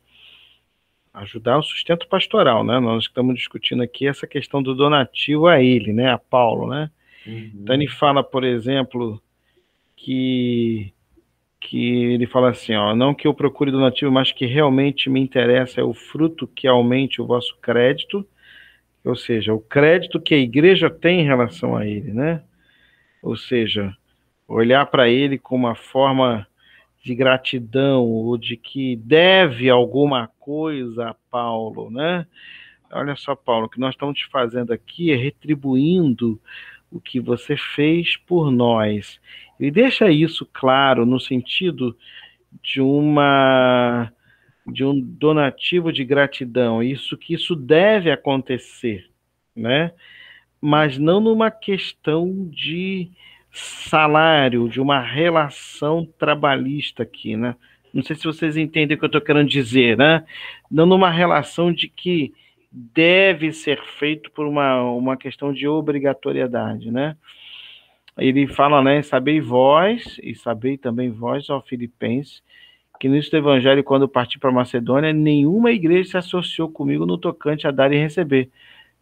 ajudar o sustento pastoral, né? Nós estamos discutindo aqui essa questão do donativo a ele, né? A Paulo, né? Uhum. Então ele fala, por exemplo, que que ele fala assim, ó, não que eu procure donativo, mas que realmente me interessa é o fruto que aumente o vosso crédito ou seja, o crédito que a igreja tem em relação a ele, né? Ou seja, olhar para ele com uma forma de gratidão ou de que deve alguma coisa a Paulo, né? Olha só, Paulo, o que nós estamos te fazendo aqui é retribuindo o que você fez por nós. Ele deixa isso claro no sentido de uma de um donativo de gratidão, isso que isso deve acontecer, né? Mas não numa questão de salário, de uma relação trabalhista aqui, né? Não sei se vocês entendem o que eu estou querendo dizer, né? Não numa relação de que deve ser feito por uma, uma questão de obrigatoriedade, né? Ele fala, né? Sabei vós, e sabei também vós, ó Filipenses, que no início do evangelho, quando parti para Macedônia, nenhuma igreja se associou comigo no tocante a dar e receber,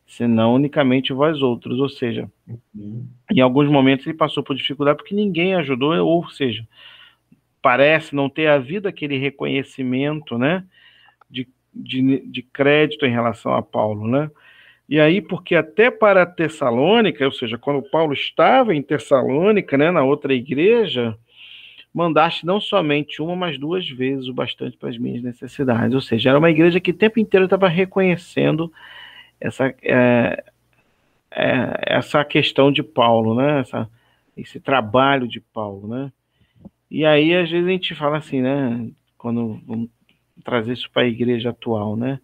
senão unicamente vós outros. Ou seja, uhum. em alguns momentos ele passou por dificuldade porque ninguém ajudou, ou seja, parece não ter havido aquele reconhecimento, né, de, de, crédito em relação a Paulo, né? E aí, porque até para Tessalônica, ou seja, quando Paulo estava em Tessalônica, né, na outra igreja, mandaste não somente uma, mas duas vezes o bastante para as minhas necessidades. Ou seja, era uma igreja que o tempo inteiro estava reconhecendo essa, é, é, essa questão de Paulo, né? Essa, esse trabalho de Paulo, né? E aí, às vezes, a gente fala assim, né? Quando vamos trazer isso para a igreja atual, né?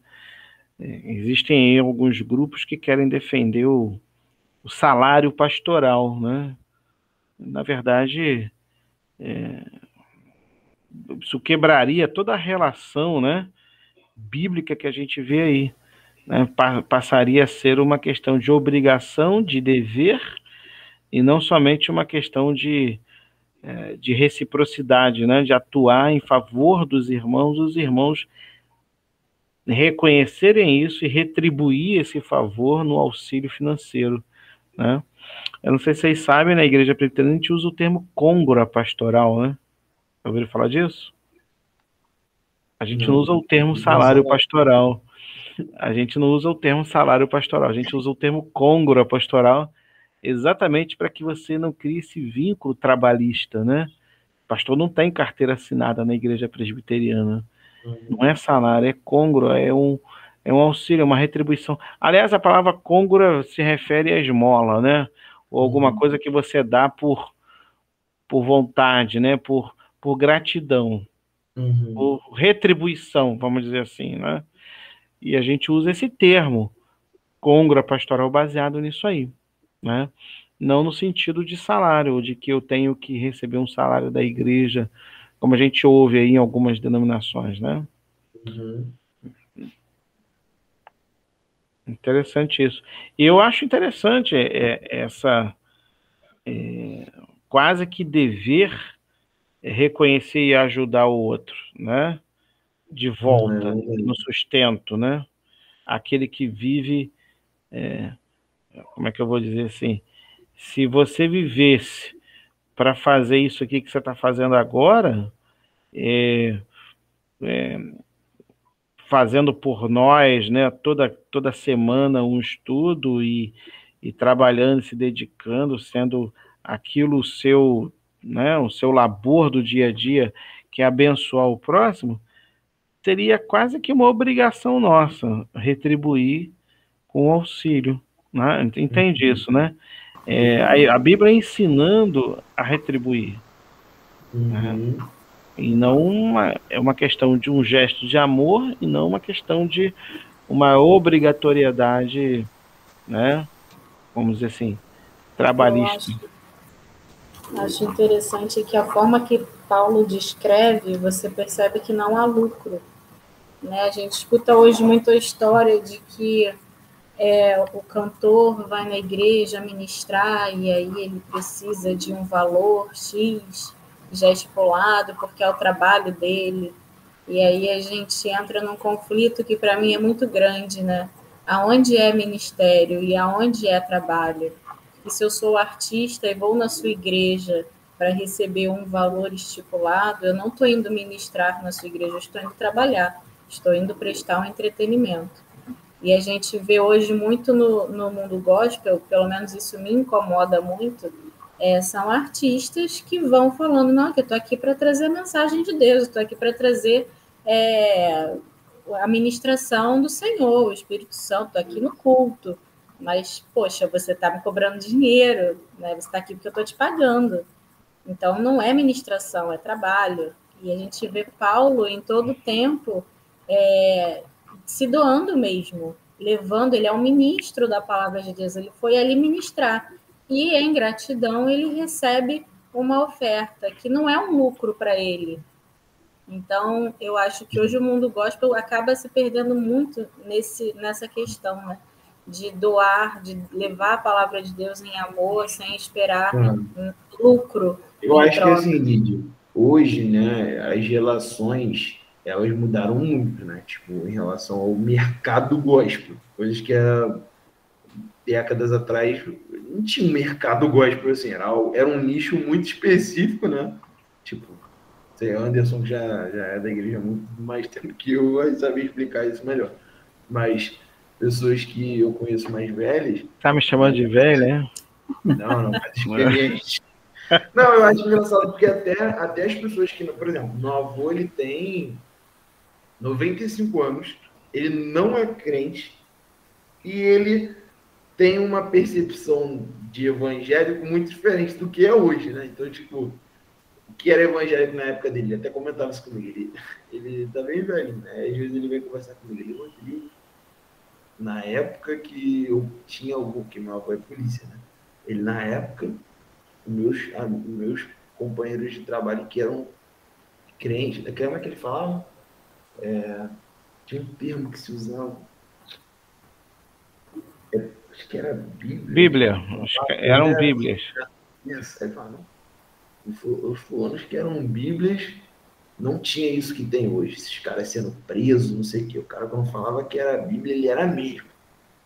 É, existem alguns grupos que querem defender o, o salário pastoral, né? Na verdade, é, isso quebraria toda a relação, né? Bíblica que a gente vê aí. Né? Passaria a ser uma questão de obrigação, de dever, e não somente uma questão de, é, de reciprocidade, né? de atuar em favor dos irmãos, os irmãos reconhecerem isso e retribuir esse favor no auxílio financeiro. Né? Eu não sei se vocês sabem, na igreja presbiteriana a gente usa o termo côngora pastoral, né? Ouviram falar disso? A gente não, não usa o termo salário pastoral. A gente não usa o termo salário pastoral, a gente usa o termo côngora pastoral exatamente para que você não crie esse vínculo trabalhista, né? O pastor não tem carteira assinada na igreja presbiteriana. Uhum. Não é salário, é côngora, é um, é um auxílio, é uma retribuição. Aliás, a palavra côngora se refere à esmola, né? Ou alguma uhum. coisa que você dá por, por vontade, né? Por, por gratidão, uhum. por retribuição, vamos dizer assim, né? E a gente usa esse termo, côngora pastoral, baseado nisso aí né? Não no sentido de salário, de que eu tenho que receber um salário da igreja, como a gente ouve aí em algumas denominações, né? Uhum. Interessante isso. E eu acho interessante é, é essa é, quase que dever reconhecer e ajudar o outro, né? De volta, uhum. no sustento, né? Aquele que vive é, como é que eu vou dizer assim? Se você vivesse para fazer isso aqui que você está fazendo agora, é, é, fazendo por nós, né, toda, toda semana um estudo e, e trabalhando, se dedicando, sendo aquilo o seu, né, o seu labor do dia a dia, que é abençoar o próximo, seria quase que uma obrigação nossa retribuir com auxílio. Né? Entende uhum. isso, né? É, a, a, Bíblia é ensinando a retribuir. Né? Uhum. Né? E não uma, é uma questão de um gesto de amor e não uma questão de uma obrigatoriedade, né? Vamos dizer assim, trabalhista. Acho, acho interessante que a forma que Paulo descreve, você percebe que não há lucro. Né? A gente escuta hoje muita história de que é, o cantor vai na igreja ministrar e aí ele precisa de um valor X já estipulado, porque é o trabalho dele. E aí a gente entra num conflito que para mim é muito grande, né? Aonde é ministério e aonde é trabalho? E se eu sou artista e vou na sua igreja para receber um valor estipulado, eu não estou indo ministrar na sua igreja, eu estou indo trabalhar, estou indo prestar um entretenimento. E a gente vê hoje muito no, no mundo gospel, pelo menos isso me incomoda muito, é, são artistas que vão falando, não, que eu estou aqui para trazer a mensagem de Deus, estou aqui para trazer é, a ministração do Senhor, o Espírito Santo, estou aqui no culto. Mas, poxa, você está me cobrando dinheiro, né? você está aqui porque eu estou te pagando. Então, não é ministração, é trabalho. E a gente vê Paulo em todo tempo é, se doando mesmo, levando, ele é um ministro da palavra de Deus, ele foi ali ministrar. E em gratidão ele recebe uma oferta que não é um lucro para ele. Então, eu acho que hoje o mundo gospel acaba se perdendo muito nesse, nessa questão, né? De doar, de levar a palavra de Deus em amor, sem esperar lucro. Eu acho troca. que assim, hoje, né, as relações elas mudaram muito, né? Tipo, em relação ao mercado gospel. Coisas que há décadas atrás não tinha um mercado gospel assim, era, era um nicho muito específico, né? Tipo, sei, Anderson já, já é da igreja há muito mais tempo que eu, vai saber explicar isso melhor. Mas pessoas que eu conheço mais velhas. Tá me chamando de velho, né? Não, não, mais experiente. Não, eu acho engraçado porque até, até as pessoas que, por exemplo, meu avô ele tem 95 anos, ele não é crente e ele tem uma percepção de evangélico muito diferente do que é hoje, né? Então, tipo, o que era evangélico na época dele, ele até comentava isso comigo, ele, (laughs) ele tá bem velho, né? Às vezes ele vem conversar comigo, ele, na época que eu tinha algum, que meu avô é polícia, né? Ele, na época, meus, meus companheiros de trabalho que eram crentes, como é que ele falava? É, tinha um termo que se usava. É, acho que era Bíblia. Bíblia, que eram era, Bíblias. Isso, aí fala, os fulanos que eram Bíblias não tinha isso que tem hoje, esses caras sendo presos, não sei o que. O cara, quando falava que era Bíblia, ele era mesmo.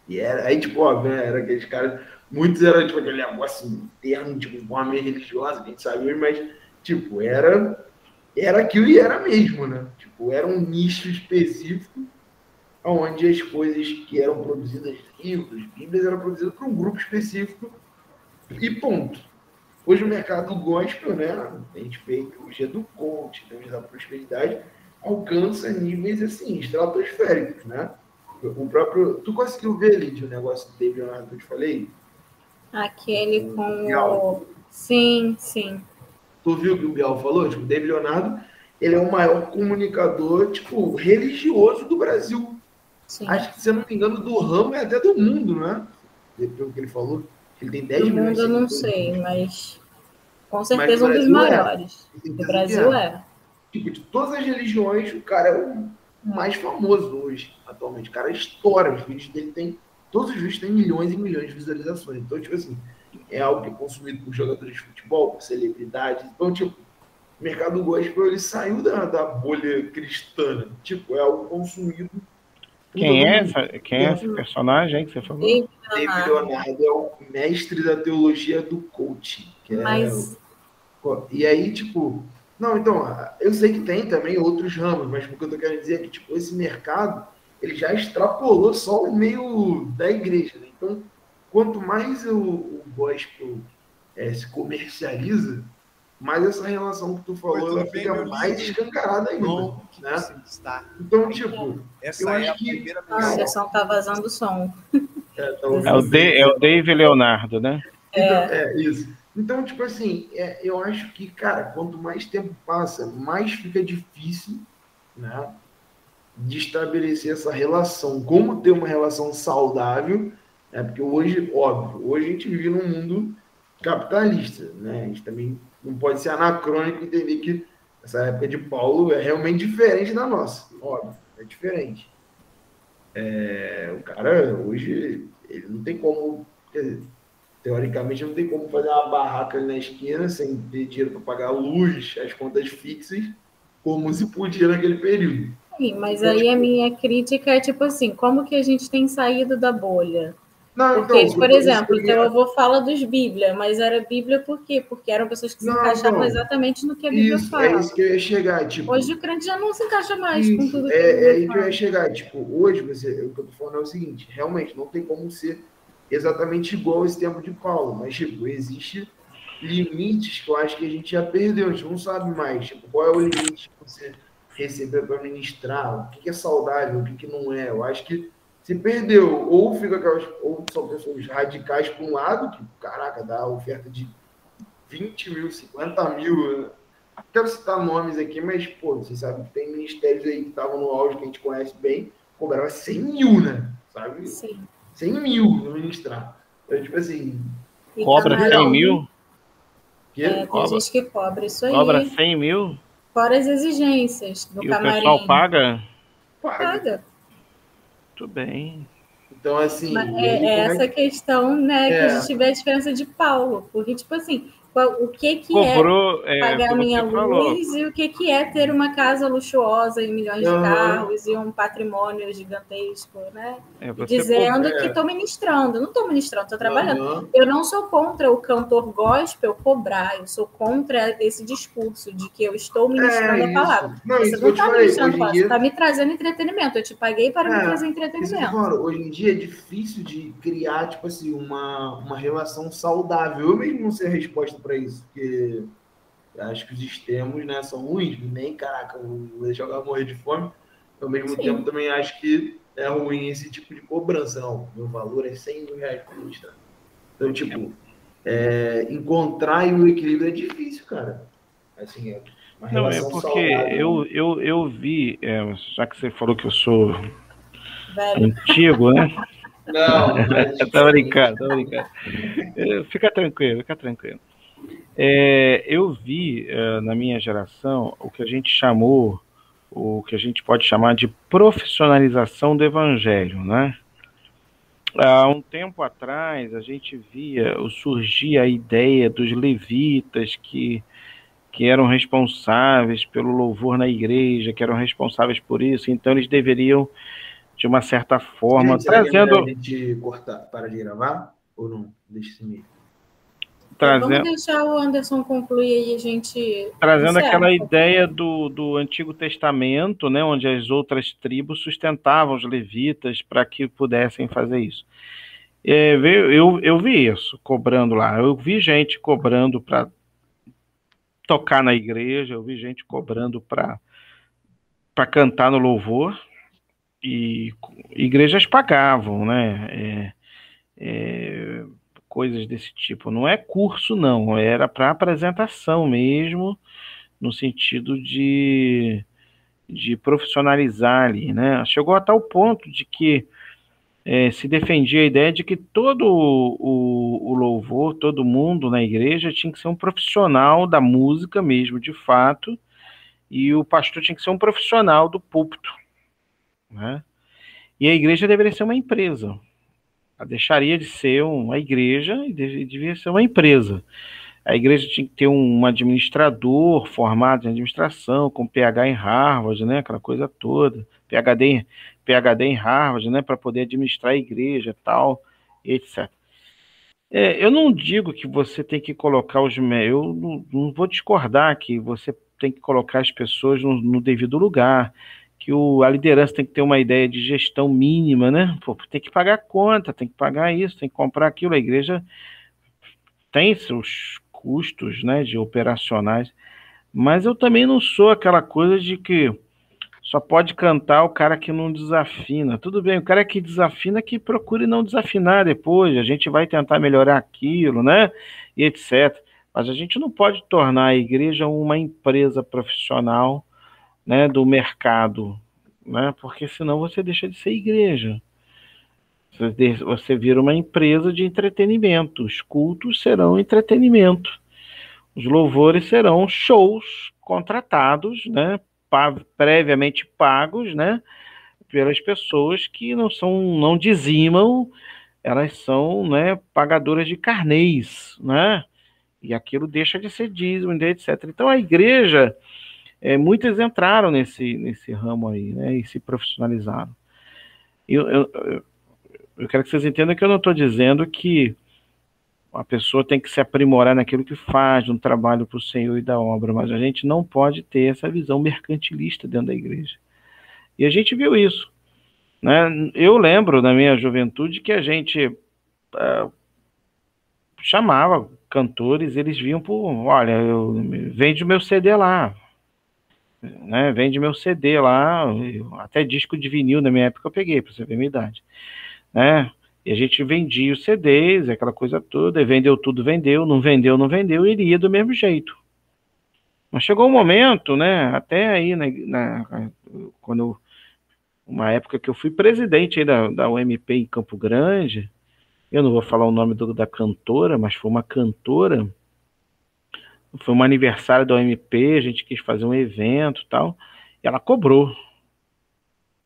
E era, aí, tipo, ó, né, era aqueles caras, muitos eram, tipo, aquele negócio interno, tipo, uma meio religiosa, a gente hoje, mas, tipo, era, era aquilo e era mesmo, né? Tipo, era um nicho específico onde as coisas que eram produzidas, livros, bíblias, eram produzidas por um grupo específico e ponto. Hoje o mercado gospel, né? A gente vê que hoje é do coach, então da prosperidade, alcança níveis assim, estratosféricos, né? O próprio. Tu conseguiu ver, ali o negócio do David Leonardo que eu te falei? Aquele com o. Sim, sim. Tu viu o que o Bial falou? Tipo, o David Leonardo, ele é o maior comunicador, tipo, religioso do Brasil. Sim. Acho que, se eu não me engano, do ramo é até do mundo, né? Pelo que ele falou. Ele tem 10 do milhões mundo eu não sei, mas com certeza um dos é. maiores. É. Do Brasil é. é. Tipo, de todas as religiões, o cara é o mais famoso hoje, atualmente. O cara estoura, os vídeos dele tem. Todos os vídeos têm milhões e milhões de visualizações. Então, tipo assim, é algo que é consumido por jogadores de futebol, por celebridades. Então, tipo, o mercado gospel ele saiu da, da bolha cristã. Tipo, é algo consumido quem é, essa, quem é esse personagem que você falou? David Leonardo é o mestre da teologia do coaching. É mas... O... E aí, tipo, não, então, eu sei que tem também outros ramos, mas o que eu tô querendo dizer é que, tipo, esse mercado, ele já extrapolou só o meio da igreja, né? Então, quanto mais o, o gospel é, se comercializa, mas essa relação que tu falou ela fica mais escancarada ainda. Bom, né? Então, tipo, essa eu é acho a que. A sessão tá vazando o som. É, tá é, o, de, é o Dave Leonardo, né? Então, é. é isso. Então, tipo assim, é, eu acho que, cara, quanto mais tempo passa, mais fica difícil, né? De estabelecer essa relação. Como ter uma relação saudável, né? Porque hoje, óbvio, hoje a gente vive num mundo capitalista, né? A gente também não pode ser anacrônico entender que essa época de Paulo é realmente diferente da nossa. Óbvio, é diferente. É, o cara, hoje, ele não tem como. Dizer, teoricamente, não tem como fazer uma barraca ali na esquina sem ter dinheiro para pagar a luz, as contas fixas, como se podia naquele período. Sim, mas então, aí tipo, a minha crítica é tipo assim: como que a gente tem saído da bolha? Não, porque, então, por exemplo, o teu avô fala dos Bíblia, mas era Bíblia por quê? Porque eram pessoas que se não, encaixavam não. exatamente no que a Bíblia isso, fala. É isso que eu ia chegar. Tipo, hoje o crente já não se encaixa mais isso, com tudo que É, é aí que eu ia chegar. Tipo, hoje, você, o que eu tô falando é o seguinte: realmente não tem como ser exatamente igual esse tempo de Paulo, mas, tipo, existe limites que eu acho que a gente já perdeu, a gente não sabe mais. Tipo, qual é o limite que você receber para ministrar? O que é saudável, o que não é? Eu acho que se perdeu, ou fica aquelas, ou são pessoas radicais para um lado, que, caraca, dá oferta de 20 mil, 50 mil. Quero citar nomes aqui, mas, pô, você sabe que tem ministérios aí que estavam no auge, que a gente conhece bem, cobrava 100 mil, né? Sabe? Sim. 100 mil no ministrar. Então, tipo assim. E cobra camarão, 100 mil? Que? É, tem cobra. gente que cobra isso aí. Cobra 100 mil? Fora as exigências do e camarim. o pessoal paga? Paga. paga. Muito bem. Então, assim. Mas é, é essa é que... questão, né, é. que a gente vê a diferença de Paulo. Porque, tipo assim, o que, que Comprou, é, é pagar minha luz falou. e o que, que é ter uma casa luxuosa e milhões uhum. de carros e um patrimônio gigantesco, né? É, Dizendo que estou ministrando. Não estou ministrando, estou trabalhando. Uhum. Eu não sou contra o cantor gospel cobrar, eu sou contra esse discurso de que eu estou ministrando a palavra. Não, você não está ministrando palavra, dia... você está me trazendo entretenimento. Eu te paguei para me trazer entretenimento. hoje em dia é difícil de criar, tipo assim, uma, uma relação saudável. Eu mesmo não sei a resposta para isso, porque acho que os extremos né, são ruins. Nem, caraca, vou deixar alguém morrer de fome. Ao mesmo Sim. tempo, também acho que é ruim esse tipo de cobrança, não. Meu valor é 100 mil reais por mês, tá? Então, tipo, é, encontrar o equilíbrio é difícil, cara. Assim, é não, é porque eu, eu, eu vi, é, já que você falou que eu sou Velho. antigo, né? Não, (laughs) tá brincando, tá brincando. Fica tranquilo, fica tranquilo. É, eu vi é, na minha geração o que a gente chamou, o que a gente pode chamar de profissionalização do evangelho, né? Há um tempo atrás a gente via surgir a ideia dos levitas que que eram responsáveis pelo louvor na igreja, que eram responsáveis por isso, então eles deveriam, de uma certa forma, Gente, trazendo. A gente cortar, para de gravar? Ou não? Deixa me. Trazendo... Vamos deixar o Anderson concluir e a gente. Trazendo aquela ideia do, do Antigo Testamento, né, onde as outras tribos sustentavam os levitas para que pudessem fazer isso. É, eu, eu vi isso, cobrando lá. Eu vi gente cobrando para tocar na igreja, eu vi gente cobrando para para cantar no louvor e igrejas pagavam, né? É, é, coisas desse tipo. Não é curso, não, era para apresentação mesmo, no sentido de, de profissionalizar ali, né? Chegou a tal ponto de que é, se defendia a ideia de que todo o, o, louvor, todo mundo na igreja tinha que ser um profissional da música mesmo, de fato, e o pastor tinha que ser um profissional do púlpito. Né? E a igreja deveria ser uma empresa. Ela deixaria de ser uma igreja e devia ser uma empresa. A igreja tinha que ter um administrador formado em administração, com PH em Harvard, né, aquela coisa toda, PhD, PhD em Harvard, né, para poder administrar a igreja, tal, etc. É, eu não digo que você tem que colocar os eu não, não, vou discordar que você tem que colocar as pessoas no, no devido lugar, que o, a liderança tem que ter uma ideia de gestão mínima, né? Pô, tem que pagar conta, tem que pagar isso, tem que comprar aquilo. A igreja tem seus custos, né, de operacionais, mas eu também não sou aquela coisa de que só pode cantar o cara que não desafina. Tudo bem, o cara que desafina que procure não desafinar depois. A gente vai tentar melhorar aquilo, né? E etc. Mas a gente não pode tornar a igreja uma empresa profissional, né, do mercado, né? Porque senão você deixa de ser igreja. Você vira uma empresa de entretenimento. Os cultos serão entretenimento. Os louvores serão shows contratados, né, previamente pagos, né, pelas pessoas que não são, não dizimam, elas são, né, pagadoras de carnês, né, e aquilo deixa de ser dízimo, etc. Então a igreja, é, muitas entraram nesse, nesse ramo aí, né, e se profissionalizaram. Eu, eu, eu quero que vocês entendam que eu não estou dizendo que a pessoa tem que se aprimorar naquilo que faz, no trabalho para o Senhor e da obra, mas a gente não pode ter essa visão mercantilista dentro da igreja. E a gente viu isso. Né? Eu lembro na minha juventude que a gente uh, chamava cantores, eles vinham por, olha, eu, vende o meu CD lá, né? Vende meu CD lá, eu, até disco de vinil na minha época eu peguei, para você ver a minha idade, né? E a gente vendia os CDs, aquela coisa toda, e vendeu tudo, vendeu, não vendeu, não vendeu, e iria do mesmo jeito. Mas chegou um momento, né, até aí, na, na, quando, uma época que eu fui presidente da, da UMP em Campo Grande, eu não vou falar o nome do, da cantora, mas foi uma cantora, foi um aniversário da UMP, a gente quis fazer um evento tal, e ela cobrou.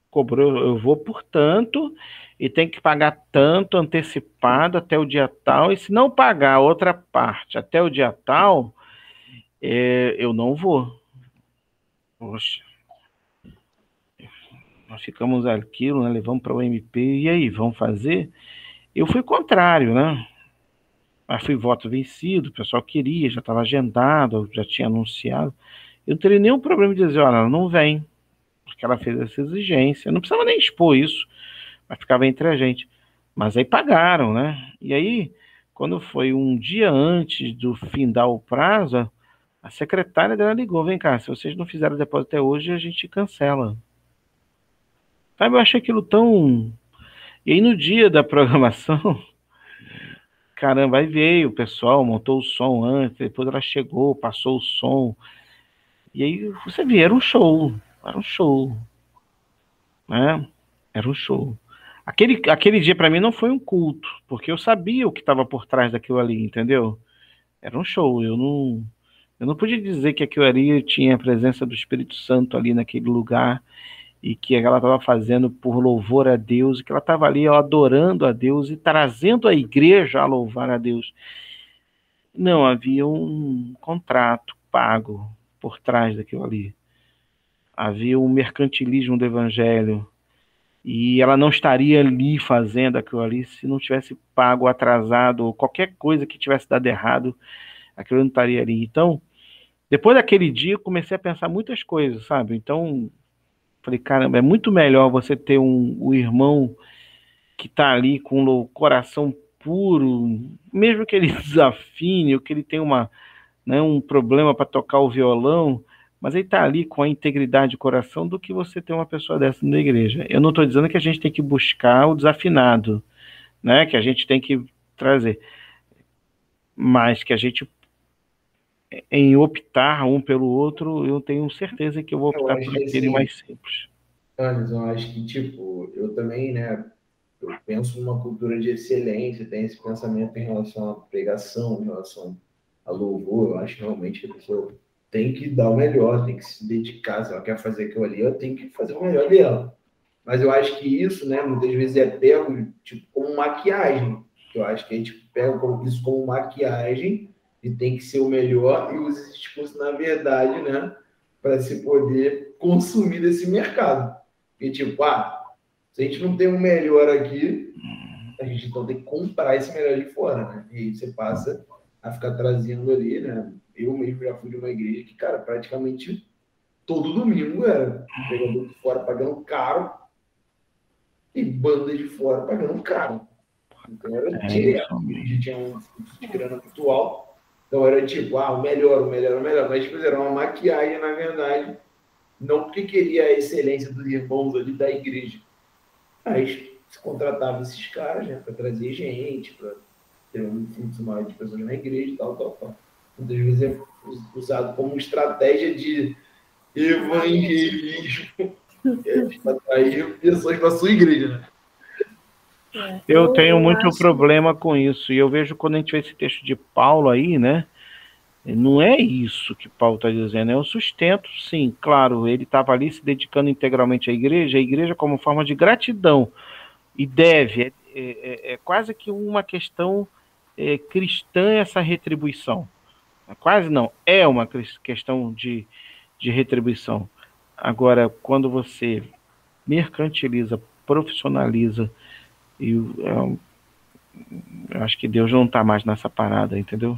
Cobrou, eu vou por tanto, e tem que pagar tanto antecipado até o dia tal, e se não pagar a outra parte até o dia tal, é, eu não vou. Poxa. Nós ficamos aquilo, né, levamos para o MP, e aí, vamos fazer? Eu fui contrário, né? Mas fui voto vencido, o pessoal queria, já estava agendado, já tinha anunciado. Eu não teria nenhum problema de dizer, olha, ela não vem, porque ela fez essa exigência. Eu não precisava nem expor isso mas ficava entre a gente. Mas aí pagaram, né? E aí, quando foi um dia antes do fim dar o prazo, a secretária dela ligou: vem cá, se vocês não fizeram depósito até hoje, a gente cancela. Sabe, eu achei aquilo tão. E aí no dia da programação, (laughs) caramba, aí veio o pessoal, montou o som antes, depois ela chegou, passou o som. E aí você vê, era um show, era um show. Né? Era um show. Aquele, aquele dia para mim não foi um culto, porque eu sabia o que estava por trás daquilo ali, entendeu? Era um show, eu não eu não podia dizer que aquilo ali tinha a presença do Espírito Santo ali naquele lugar e que ela estava fazendo por louvor a Deus, e que ela estava ali ó, adorando a Deus e trazendo a igreja a louvar a Deus. Não, havia um contrato pago por trás daquilo ali. Havia um mercantilismo do evangelho. E ela não estaria ali fazendo aquilo ali se não tivesse pago atrasado, ou qualquer coisa que tivesse dado errado, aquilo não estaria ali. Então, depois daquele dia, eu comecei a pensar muitas coisas, sabe? Então, Falei, caramba, é muito melhor você ter um, um irmão que está ali com o coração puro, mesmo que ele (laughs) desafine, ou que ele tenha uma, né, um problema para tocar o violão, mas ele está ali com a integridade de coração do que você ter uma pessoa dessa na igreja. Eu não estou dizendo que a gente tem que buscar o desafinado, né, que a gente tem que trazer, mas que a gente em optar um pelo outro, eu tenho certeza que eu vou optar por aquele assim, mais simples. Anderson, eu acho que, tipo, eu também, né, eu penso numa cultura de excelência, tem esse pensamento em relação à pregação, em relação a louvor, eu acho realmente que a pessoa tem que dar o melhor, tem que se dedicar, se ela quer fazer aquilo ali, ela tem que fazer o melhor dela. Mas eu acho que isso, né, muitas vezes é pego, tipo, como maquiagem. Eu acho que a gente pega isso como maquiagem e tem que ser o melhor e usa esse discurso, na verdade, né, para se poder consumir desse mercado. E tipo, ah, se a gente não tem o um melhor aqui, a gente então tem que comprar esse melhor de fora, né? E aí você passa a ficar trazendo ali, né? Eu mesmo já fui de uma igreja que, cara, praticamente todo domingo era pregador de fora pagando caro e banda de fora pagando caro. Então era é direto. A gente tinha um de grana muito alto então era tipo, ah, o melhor, o melhor, o melhor. Mas tipo, era uma maquiagem, na verdade, não porque queria a excelência dos irmãos ali da igreja. Mas se contratava esses caras, né, para trazer gente, para ter um fluxo maior de pessoas na igreja e tal, tal, tal. Muitas vezes é usado como estratégia de evangelismo, (laughs) é, para atrair pessoas para sua igreja, né? Eu, tenho muito problema com isso. E eu vejo quando a gente vê esse texto de Paulo aí, né? Não é isso que Paulo está dizendo, é o sustento, sim, claro. Ele estava ali se dedicando integralmente à igreja, a igreja como forma de gratidão. E deve, é, é, é, é quase que uma questão é, cristã essa retribuição. É quase não, é uma questão de, de retribuição. Agora, quando você mercantiliza, profissionaliza, e eu, eu acho que Deus não está mais nessa parada, entendeu?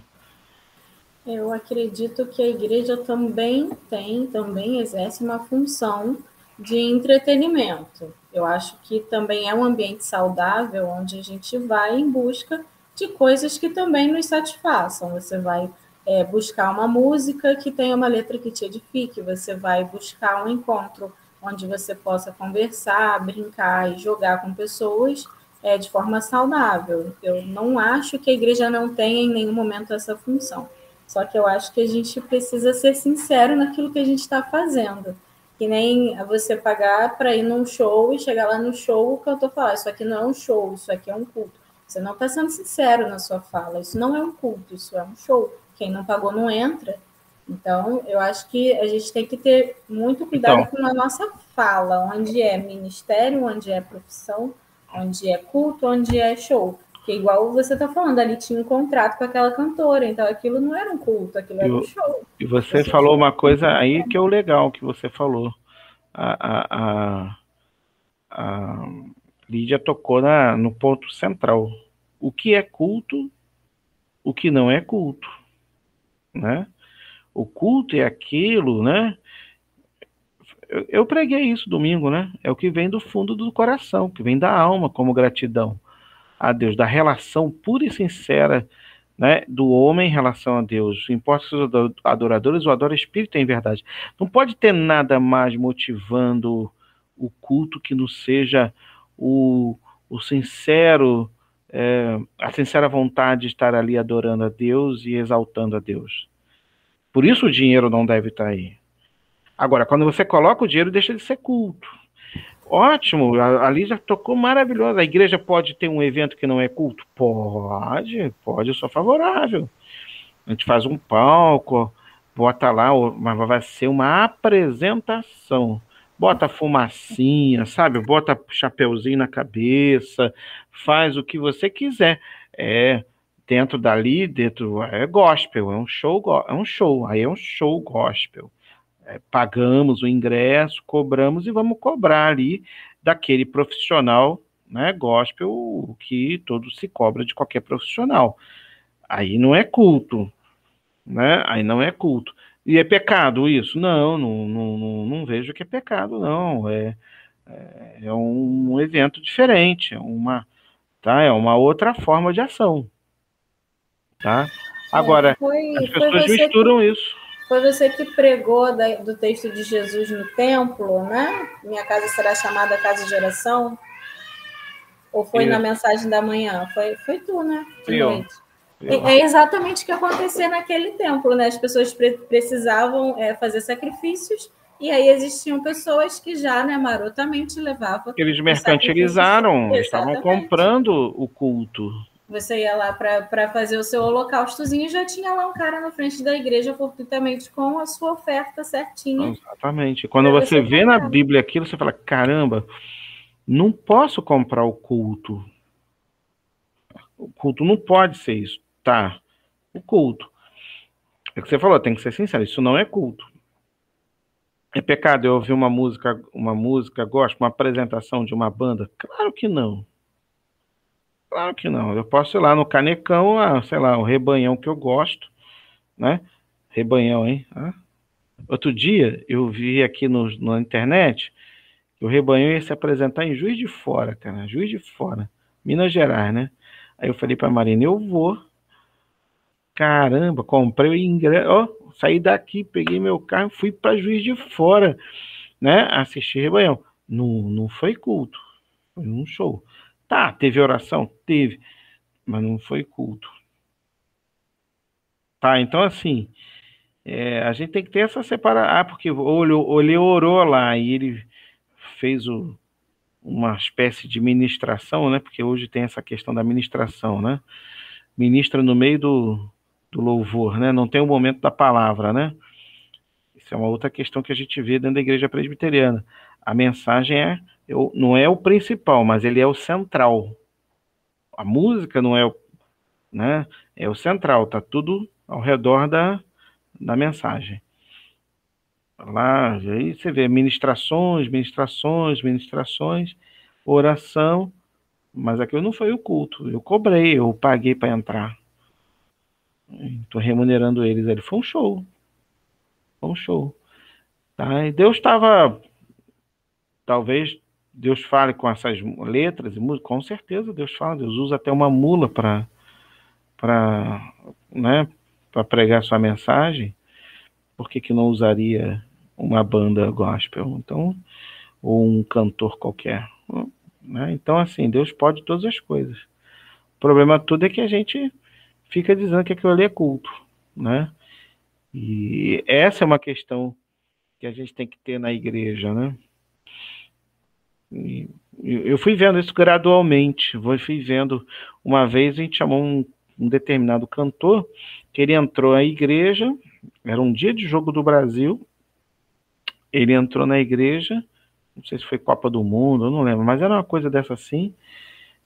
Eu acredito que a igreja também tem, também exerce uma função de entretenimento. Eu acho que também é um ambiente saudável onde a gente vai em busca de coisas que também nos satisfaçam. Você vai é, buscar uma música que tenha uma letra que te edifique, você vai buscar um encontro onde você possa conversar, brincar e jogar com pessoas é, de forma saudável. Eu não acho que a igreja não tenha em nenhum momento essa função. Só que eu acho que a gente precisa ser sincero naquilo que a gente está fazendo. Que nem você pagar para ir num show e chegar lá no show, o cantor falar, isso aqui não é um show, isso aqui é um culto. Você não está sendo sincero na sua fala. Isso não é um culto, isso é um show. Quem não pagou não entra. Então, eu acho que a gente tem que ter muito cuidado então, com a nossa fala, onde é ministério, onde é profissão, onde é culto, onde é show. Que igual você está falando, ali tinha um contrato com aquela cantora, então aquilo não era um culto, aquilo era um show. E você, você falou uma coisa aí que é o legal que você falou. A, a, a, a Lídia tocou na, no ponto central. O que é culto, o que não é culto, né? O culto é aquilo, né? Eu, eu preguei isso domingo, né? É o que vem do fundo do coração, que vem da alma como gratidão a Deus, da relação pura e sincera né, do homem em relação a Deus. Importa se os adoradores o adora espírito em verdade. Não pode ter nada mais motivando o culto que não seja o, o sincero, é, a sincera vontade de estar ali adorando a Deus e exaltando a Deus. Por isso o dinheiro não deve estar aí. Agora, quando você coloca o dinheiro, deixa de ser culto. Ótimo, a, a Lígia tocou maravilhosa. A igreja pode ter um evento que não é culto? Pode, pode, eu sou favorável. A gente faz um palco, bota lá, mas vai ser uma apresentação. Bota fumacinha, sabe? Bota chapeuzinho na cabeça, faz o que você quiser. É dentro dali, dentro é gospel, é um show, é um show, aí é um show gospel é, pagamos o ingresso, cobramos e vamos cobrar ali daquele profissional, né, gospel, que todo se cobra de qualquer profissional. Aí não é culto, né? Aí não é culto. E é pecado isso? Não, não, não, não, não vejo que é pecado, não. É, é, é um evento diferente, é uma, tá? É uma outra forma de ação, tá? Agora, é, foi, as pessoas misturam que... isso. Foi você que pregou da, do texto de Jesus no templo, né? Minha casa será chamada casa de oração? Ou foi Sim. na mensagem da manhã? Foi, foi tu, né? De noite. É exatamente o que acontecia naquele templo, né? As pessoas pre precisavam é, fazer sacrifícios e aí existiam pessoas que já, né, marotamente levavam. Eles mercantilizaram, estavam comprando o culto. Você ia lá para fazer o seu holocaustozinho e já tinha lá um cara na frente da igreja fortuitamente com a sua oferta certinha. Exatamente. Quando você, você vê na Bíblia aquilo, você fala: caramba, não posso comprar o culto. O culto não pode ser isso. Tá. O culto. É o que você falou, tem que ser sincero, isso não é culto. É pecado eu ouvir uma música, uma música, gosto, uma apresentação de uma banda? Claro que não. Claro que não. Eu posso ir lá no Canecão, ah, sei lá, o rebanhão que eu gosto, né? Rebanhão, hein? Ah. Outro dia eu vi aqui no, na internet que o rebanhão ia se apresentar em Juiz de Fora, cara. Juiz de Fora. Minas Gerais, né? Aí eu falei pra Marina, eu vou. Caramba, comprei o ingresso. Ó, saí daqui, peguei meu carro, fui para Juiz de Fora, né? Assistir rebanhão. Não, não foi culto, foi um show. Tá, teve oração? Teve, mas não foi culto. Tá, então assim, é, a gente tem que ter essa separação. Ah, porque o ele orou lá e ele fez o, uma espécie de ministração, né? Porque hoje tem essa questão da ministração, né? Ministra no meio do, do louvor, né? Não tem o momento da palavra, né? Isso é uma outra questão que a gente vê dentro da igreja presbiteriana. A mensagem é eu, não é o principal, mas ele é o central. A música não é o, né, é o central, tá tudo ao redor da, da mensagem. Lá, aí você vê ministrações, ministrações, ministrações, oração, mas aquilo não foi o culto. Eu cobrei, eu paguei para entrar. Estou remunerando eles. Ele foi um show. Foi um show. Tá? E Deus estava, talvez Deus fale com essas letras e músicas, com certeza Deus fala, Deus usa até uma mula para para né, pregar sua mensagem. Por que, que não usaria uma banda gospel? Então, ou um cantor qualquer, né? Então assim, Deus pode todas as coisas. O problema tudo é que a gente fica dizendo que aquilo ali é culto, né? E essa é uma questão que a gente tem que ter na igreja, né? Eu fui vendo isso gradualmente. Fui vendo. Uma vez a gente chamou um, um determinado cantor, que ele entrou na igreja, era um dia de jogo do Brasil. Ele entrou na igreja, não sei se foi Copa do Mundo, eu não lembro, mas era uma coisa dessa assim.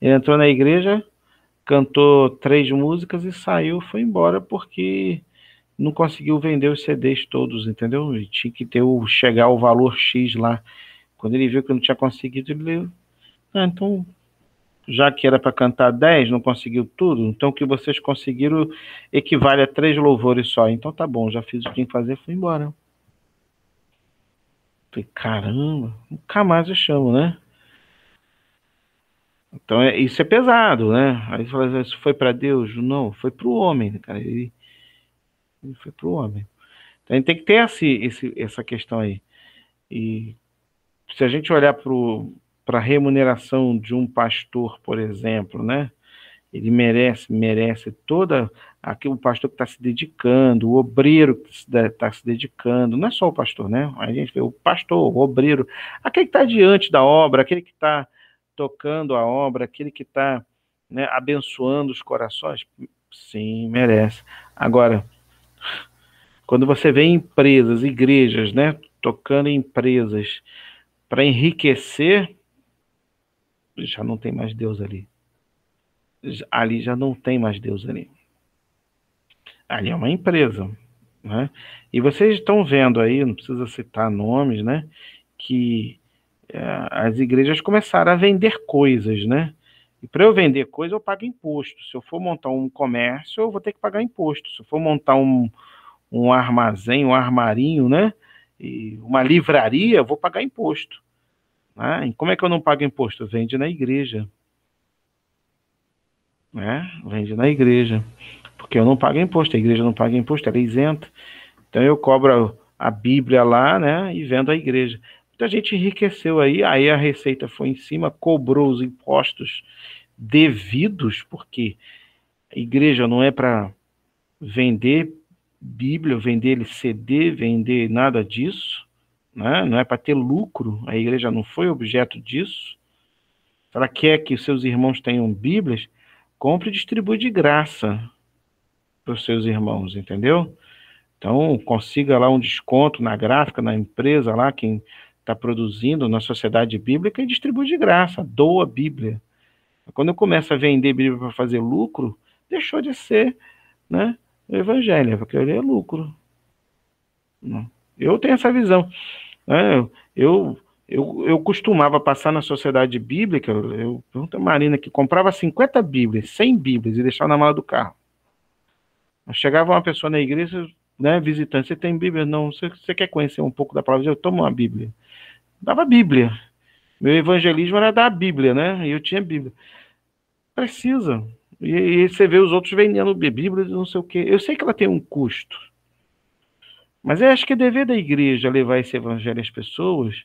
Ele entrou na igreja, cantou três músicas e saiu, foi embora porque não conseguiu vender os CDs todos, entendeu? E tinha que ter o chegar o valor X lá quando ele viu que não tinha conseguido, ele ah, então, já que era para cantar 10, não conseguiu tudo, então o que vocês conseguiram equivale a três louvores só. Então tá bom, já fiz o que tinha que fazer, fui embora. Falei, caramba, nunca mais eu chamo, né? Então é, isso é pesado, né? Aí fala, isso foi para Deus? Não, foi para o homem, cara. Ele, ele foi para o homem. Então a gente tem que ter esse, esse, essa questão aí. E se a gente olhar para a remuneração de um pastor, por exemplo, né? Ele merece, merece toda aquele pastor que está se dedicando, o obreiro que está se dedicando, não é só o pastor, né? A gente vê o pastor, o obreiro, aquele que está diante da obra, aquele que está tocando a obra, aquele que está né, abençoando os corações, sim, merece. Agora, quando você vê empresas, igrejas, né, tocando em empresas para enriquecer, já não tem mais Deus ali. Ali já não tem mais Deus ali. Ali é uma empresa. Né? E vocês estão vendo aí, não precisa citar nomes, né? Que é, as igrejas começaram a vender coisas, né? E para eu vender coisa, eu pago imposto. Se eu for montar um comércio, eu vou ter que pagar imposto. Se eu for montar um, um armazém, um armarinho, né? E uma livraria, eu vou pagar imposto. Né? E como é que eu não pago imposto? Vende na igreja. Né? Vende na igreja. Porque eu não pago imposto, a igreja não paga imposto, ela é isenta. Então eu cobro a Bíblia lá, né? E vendo a igreja. Muita gente enriqueceu aí, aí a receita foi em cima, cobrou os impostos devidos, porque a igreja não é para vender Bíblia, vender CD, vender nada disso, né? não é para ter lucro, a igreja não foi objeto disso. Se ela quer que seus irmãos tenham Bíblias, compre e distribui de graça para os seus irmãos, entendeu? Então, consiga lá um desconto na gráfica, na empresa lá, quem está produzindo na sociedade bíblica e distribui de graça, doa a Bíblia. Quando eu começo a vender Bíblia para fazer lucro, deixou de ser né, o evangelho, porque ele é lucro. Eu tenho essa visão. Né? Eu, eu, eu costumava passar na sociedade bíblica, eu pergunto a Marina que comprava 50 Bíblias, 100 Bíblias e deixava na mala do carro. Chegava uma pessoa na igreja, né, visitante, você tem Bíblia? Não, você, você quer conhecer um pouco da palavra? Eu tomo uma Bíblia. Dava Bíblia. Meu evangelismo era dar a Bíblia, né? E eu tinha Bíblia. Precisa. E, e você vê os outros vendendo Bíblia, não sei o quê. Eu sei que ela tem um custo. Mas eu acho que é dever da igreja levar esse evangelho às pessoas,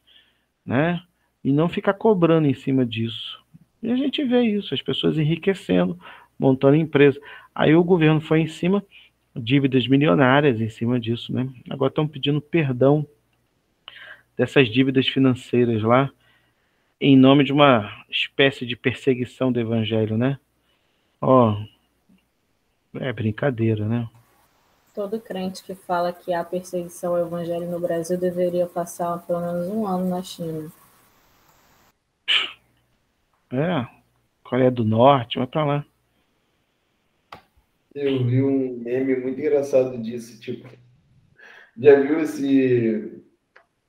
né? E não ficar cobrando em cima disso. E a gente vê isso, as pessoas enriquecendo, montando empresa. Aí o governo foi em cima, dívidas milionárias em cima disso, né? Agora estão pedindo perdão dessas dívidas financeiras lá, em nome de uma espécie de perseguição do evangelho, né? Ó, é brincadeira, né? Todo crente que fala que há perseguição ao evangelho no Brasil deveria passar pelo menos um ano na China. É, Coreia do Norte, vai pra lá. Eu vi um meme muito engraçado disso, tipo, já viu esse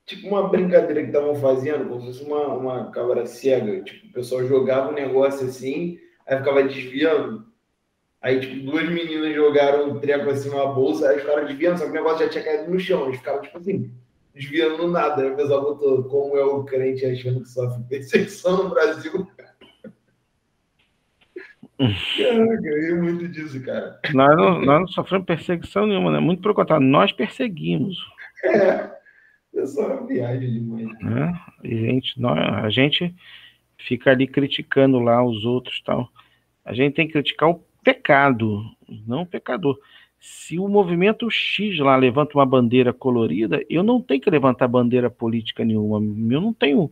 tipo uma brincadeira que estavam fazendo, como se fosse uma, uma cabra cega. Tipo, o pessoal jogava um negócio assim, aí ficava desviando. Aí, tipo, duas meninas jogaram um treco assim, uma bolsa, aí os caras desviando, só que o negócio já tinha caído no chão. Eles ficavam, tipo assim, desviando no nada. Aí o pessoal botou como é o crente achando que sofre perseguição no Brasil. Caraca, eu muito disso, cara. Nós não, nós não sofremos perseguição nenhuma, né? Muito pelo contrário, nós perseguimos. É. É só viagem demais. Né? E gente, nós, a gente fica ali criticando lá os outros tal. A gente tem que criticar o pecado, não o pecador. Se o movimento X lá levanta uma bandeira colorida, eu não tenho que levantar bandeira política nenhuma. Eu não tenho,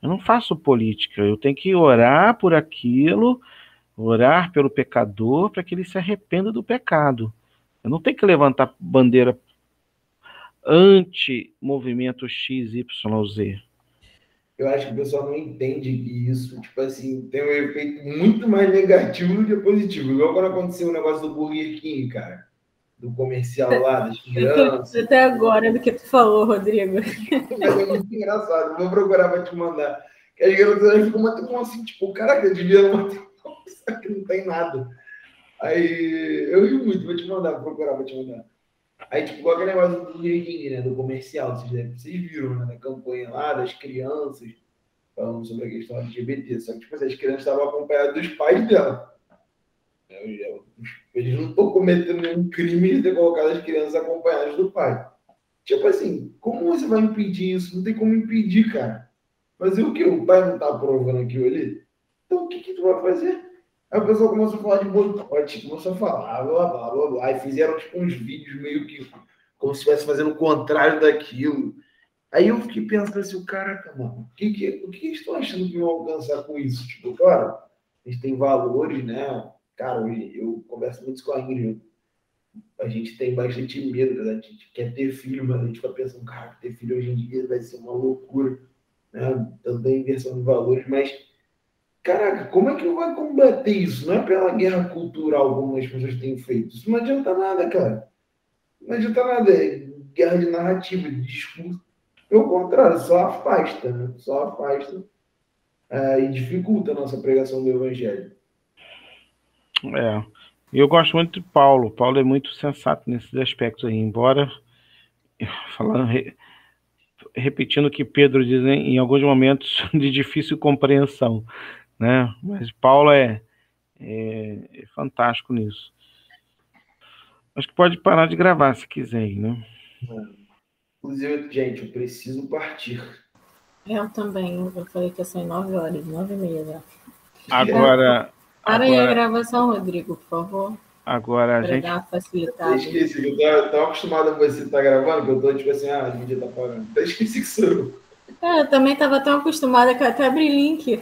eu não faço política. Eu tenho que orar por aquilo, orar pelo pecador para que ele se arrependa do pecado. Eu não tenho que levantar bandeira anti-movimento XYZ? Eu acho que o pessoal não entende que isso, tipo assim, tem um efeito muito mais negativo do que positivo. Igual quando aconteceu o negócio do Burger King, cara. Do comercial lá, das crianças. Até agora do que tu falou, Rodrigo. É muito engraçado. Vou procurar pra te mandar. Que as crianças ficam matando assim, tipo, caraca, eu devia manter que não tem nada. Aí eu ri muito, vou te mandar, vou procurar, vou te mandar. Aí, tipo, igual aquele negócio do King, né? Do comercial, vocês, vocês viram, né? Da campanha lá, das crianças, falando sobre a questão LGBT. Só que, tipo, as crianças estavam acompanhadas dos pais dela. Eles não estão cometendo nenhum crime de ter colocado as crianças acompanhadas do pai. Tipo assim, como você vai impedir isso? Não tem como impedir, cara. Fazer o quê? O pai não tá aprovando aquilo ali? Então o que, que tu vai fazer? Aí o pessoal começou a falar de boicote, começou a falar, blá, blá, blá, blá, e fizeram tipo uns vídeos meio que como se estivesse fazendo o contrário daquilo. Aí eu fiquei pensando assim, caraca, mano, o que, que, o que eles estão achando que vão alcançar com isso? Tipo, claro, a gente tem valores, né? Cara, eu, converso muito com a Ingrid, a gente tem bastante medo, né? a gente quer ter filho, mas a gente fica pensando, cara, ter filho hoje em dia vai ser uma loucura, né? Também inversão de valores, mas, caraca, como é que vai combater isso? Não é pela guerra cultural como as pessoas têm feito. Isso não adianta nada, cara. Não adianta nada. É guerra de narrativa, de discurso. Pelo contrário, só afasta, né? Só afasta é, e dificulta a nossa pregação do evangelho. É. Eu gosto muito de Paulo. Paulo é muito sensato nesses aspectos aí, embora falando repetindo o que Pedro diz em, em alguns momentos (laughs) de difícil compreensão, né? Mas Paulo é, é, é fantástico nisso. Acho que pode parar de gravar se quiser, né? Inclusive, gente, eu preciso partir. Eu também. Eu falei que ia sair nove horas, nove e meia já. Agora. Para aí a gravação, Rodrigo, por favor. Agora a gente. Dar facilitada. Eu esqueci, eu tava acostumado com você estar tá gravando, que eu tô tipo assim, ah, a mídia tá parando. Eu esqueci que sou eu. É, eu também estava tão acostumada que eu até abri link.